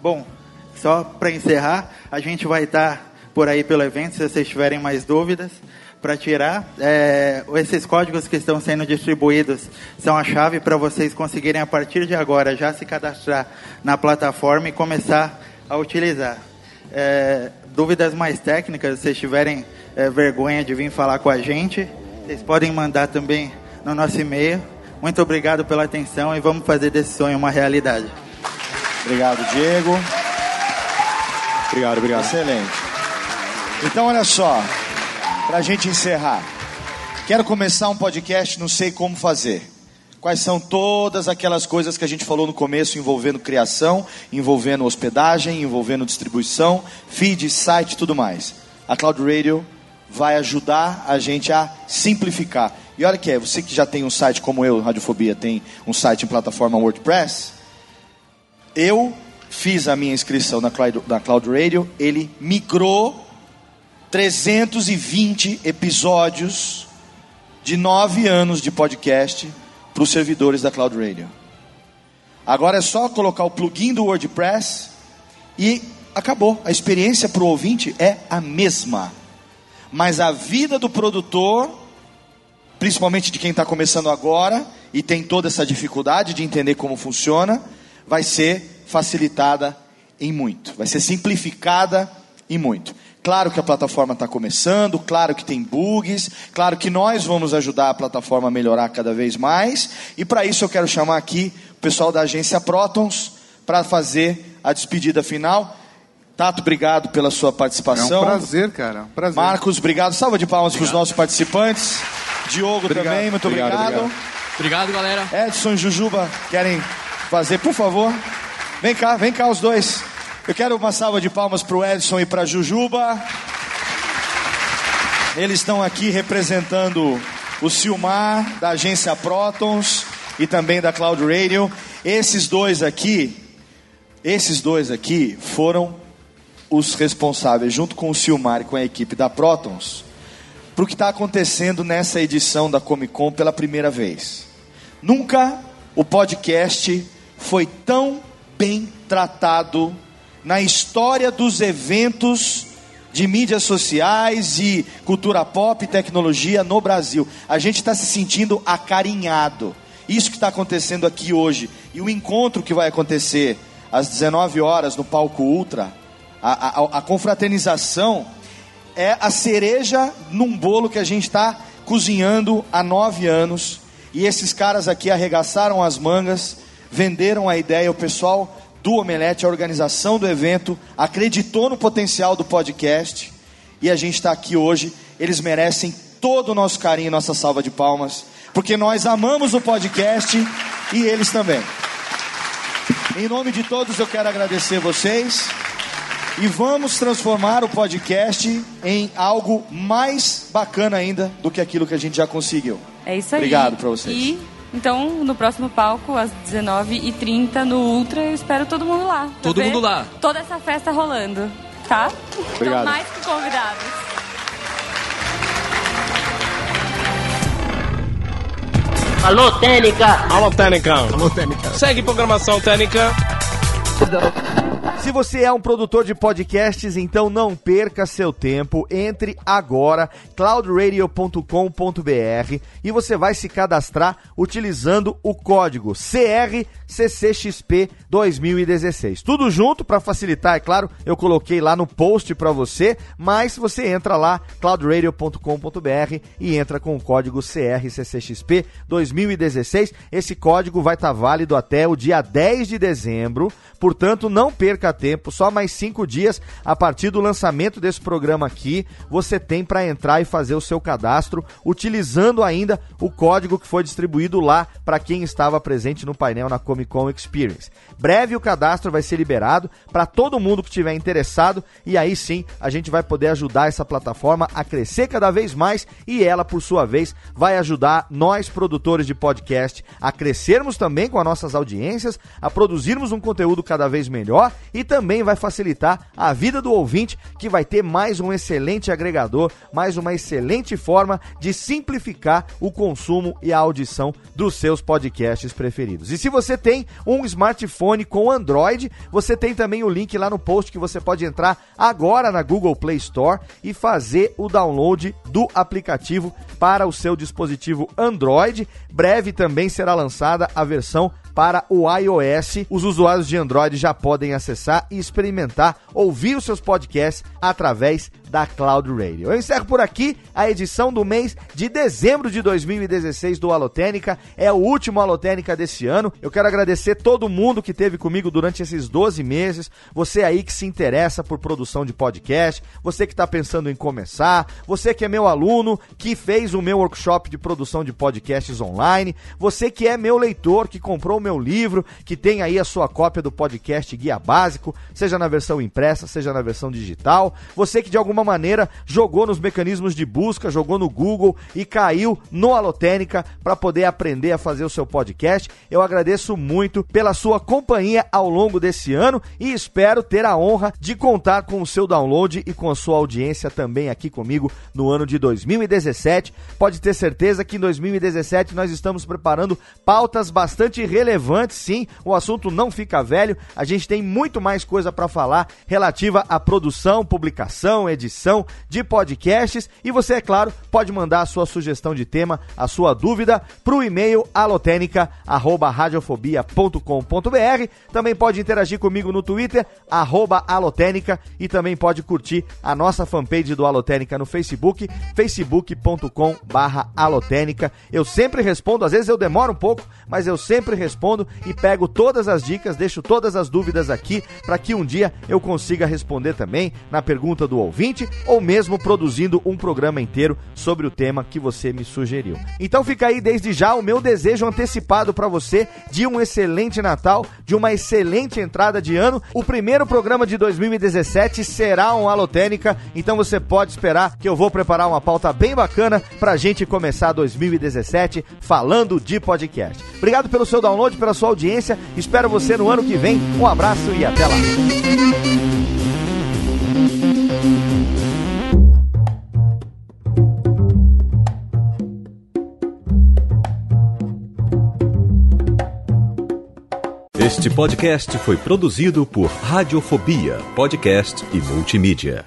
Bom, só para encerrar, a gente vai estar tá por aí pelo evento, se vocês tiverem mais dúvidas, para tirar. É, esses códigos que estão sendo distribuídos são a chave para vocês conseguirem, a partir de agora, já se cadastrar na plataforma e começar a utilizar. É, dúvidas mais técnicas, se vocês tiverem é, vergonha de vir falar com a gente, vocês podem mandar também no nosso e-mail. Muito obrigado pela atenção e vamos fazer desse sonho uma realidade.
Obrigado, Diego.
Obrigado, obrigado.
Excelente. Então, olha só, para a gente encerrar, quero começar um podcast, não sei como fazer. Quais são todas aquelas coisas que a gente falou no começo, envolvendo criação, envolvendo hospedagem, envolvendo distribuição, feed, site, tudo mais. A Cloud Radio vai ajudar a gente a simplificar. E olha que é, você que já tem um site como eu, Radiofobia, tem um site em plataforma WordPress, eu fiz a minha inscrição na Cloud, na Cloud Radio, ele migrou 320 episódios de nove anos de podcast para os servidores da Cloud Radio. Agora é só colocar o plugin do WordPress e acabou. A experiência para o ouvinte é a mesma. Mas a vida do produtor, principalmente de quem está começando agora e tem toda essa dificuldade de entender como funciona, vai ser facilitada em muito, vai ser simplificada em muito. Claro que a plataforma está começando, claro que tem bugs, claro que nós vamos ajudar a plataforma a melhorar cada vez mais, e para isso eu quero chamar aqui o pessoal da agência Protons para fazer a despedida final. Tato, obrigado pela sua participação.
É um prazer, cara. Um prazer.
Marcos, obrigado. Salva de palmas para os nossos participantes. Diogo obrigado. também, muito obrigado. Obrigado,
obrigado. obrigado galera.
Edson e Jujuba, querem fazer, por favor. Vem cá, vem cá os dois. Eu quero uma salva de palmas para o Edson e para Jujuba. Eles estão aqui representando o Silmar, da agência Protons e também da Cloud Radio. Esses dois aqui, esses dois aqui foram os responsáveis, junto com o Silmar e com a equipe da Protons, para o que está acontecendo nessa edição da Comic Con pela primeira vez.
Nunca o podcast foi tão bem tratado na história dos eventos de mídias sociais e cultura pop e tecnologia no Brasil. A gente está se sentindo acarinhado. Isso que está acontecendo aqui hoje e o encontro que vai acontecer às 19 horas no palco Ultra, a, a, a confraternização é a cereja num bolo que a gente está cozinhando há nove anos. E esses caras aqui arregaçaram as mangas, venderam a ideia, o pessoal do Omelete, a organização do evento, acreditou no potencial do podcast e a gente está aqui hoje. Eles merecem todo o nosso carinho, nossa salva de palmas, porque nós amamos o podcast e eles também. Em nome de todos, eu quero agradecer vocês e vamos transformar o podcast em algo mais bacana ainda do que aquilo que a gente já conseguiu.
É isso aí.
Obrigado para vocês.
E então, no próximo palco, às 19h30, no Ultra, eu espero todo mundo lá. pra
Todo mundo lá.
Toda essa festa rolando, tá?
Obrigado.
Estão mais que convidados.
Alô, Técnica!
Alô, Técnica. Alô, Técnica. Segue programação Técnica.
Se você é um produtor de podcasts, então não perca seu tempo. Entre agora cloudradio.com.br e você vai se cadastrar utilizando o código CRCCXP 2016. Tudo junto para facilitar, é claro, eu coloquei lá no post para você, mas você entra lá cloudradio.com.br e entra com o código CRCCXP 2016. Esse código vai estar válido até o dia 10 de dezembro, portanto não perca tempo, só mais cinco dias a partir do lançamento desse programa aqui, você tem para entrar e fazer o seu cadastro utilizando ainda o código que foi distribuído lá para quem estava presente no painel na Comic Con Experience. Breve o cadastro vai ser liberado para todo mundo que estiver interessado e aí sim a gente vai poder ajudar essa plataforma a crescer cada vez mais e ela, por sua vez, vai ajudar nós produtores de podcast a crescermos também com as nossas audiências, a produzirmos um conteúdo cada vez melhor e também vai facilitar a vida do ouvinte, que vai ter mais um excelente agregador, mais uma excelente forma de simplificar o consumo e a audição dos seus podcasts preferidos. E se você tem um smartphone com Android, você tem também o link lá no post que você pode entrar agora na Google Play Store e fazer o download do aplicativo para o seu dispositivo Android. Breve também será lançada a versão para o iOS. Os usuários de Android já podem acessar e experimentar, ouvir os seus podcasts através da Cloud Radio. Eu encerro por aqui a edição do mês de dezembro de 2016 do Alotênica. É o último Alotênica desse ano. Eu quero agradecer todo mundo que esteve comigo durante esses 12 meses. Você aí que se interessa por produção de podcast, você que está pensando em começar, você que é meu aluno, que fez o meu workshop de produção de podcasts online, você que é meu leitor, que comprou meu livro, que tem aí a sua cópia do podcast Guia Básico, seja na versão impressa, seja na versão digital, você que de alguma maneira jogou nos mecanismos de busca, jogou no Google e caiu no Alotênica para poder aprender a fazer o seu podcast. Eu agradeço muito pela sua companhia ao longo desse ano e espero ter a honra de contar com o seu download e com a sua audiência também aqui comigo no ano de 2017. Pode ter certeza que em 2017 nós estamos preparando pautas bastante relevantes, sim. O assunto não fica velho. A gente tem muito mais coisa para falar relativa à produção, publicação, edição de podcasts e você, é claro, pode mandar a sua sugestão de tema, a sua dúvida para o e-mail alotênica@radiofobia.com.br. Também pode interagir comigo no Twitter @alotênica e também pode curtir a nossa fanpage do Alotênica no Facebook, facebook.com/alotênica. Eu sempre respondo, às vezes eu demoro um pouco, mas eu sempre respondo e pego todas as dicas, deixo todas as dúvidas aqui para que um dia eu consiga responder também na pergunta do ouvinte ou mesmo produzindo um programa inteiro sobre o tema que você me sugeriu. Então fica aí desde já o meu desejo antecipado para você de um excelente Natal, de uma excelente entrada de ano. O primeiro programa de 2017 será um Alotênica, então você pode esperar que eu vou preparar uma pauta bem bacana pra gente começar 2017 falando de podcast. Obrigado pelo seu download, pela sua audiência. Espero você no ano que vem. Um abraço e até lá.
Este podcast foi produzido por Radiofobia, podcast e multimídia.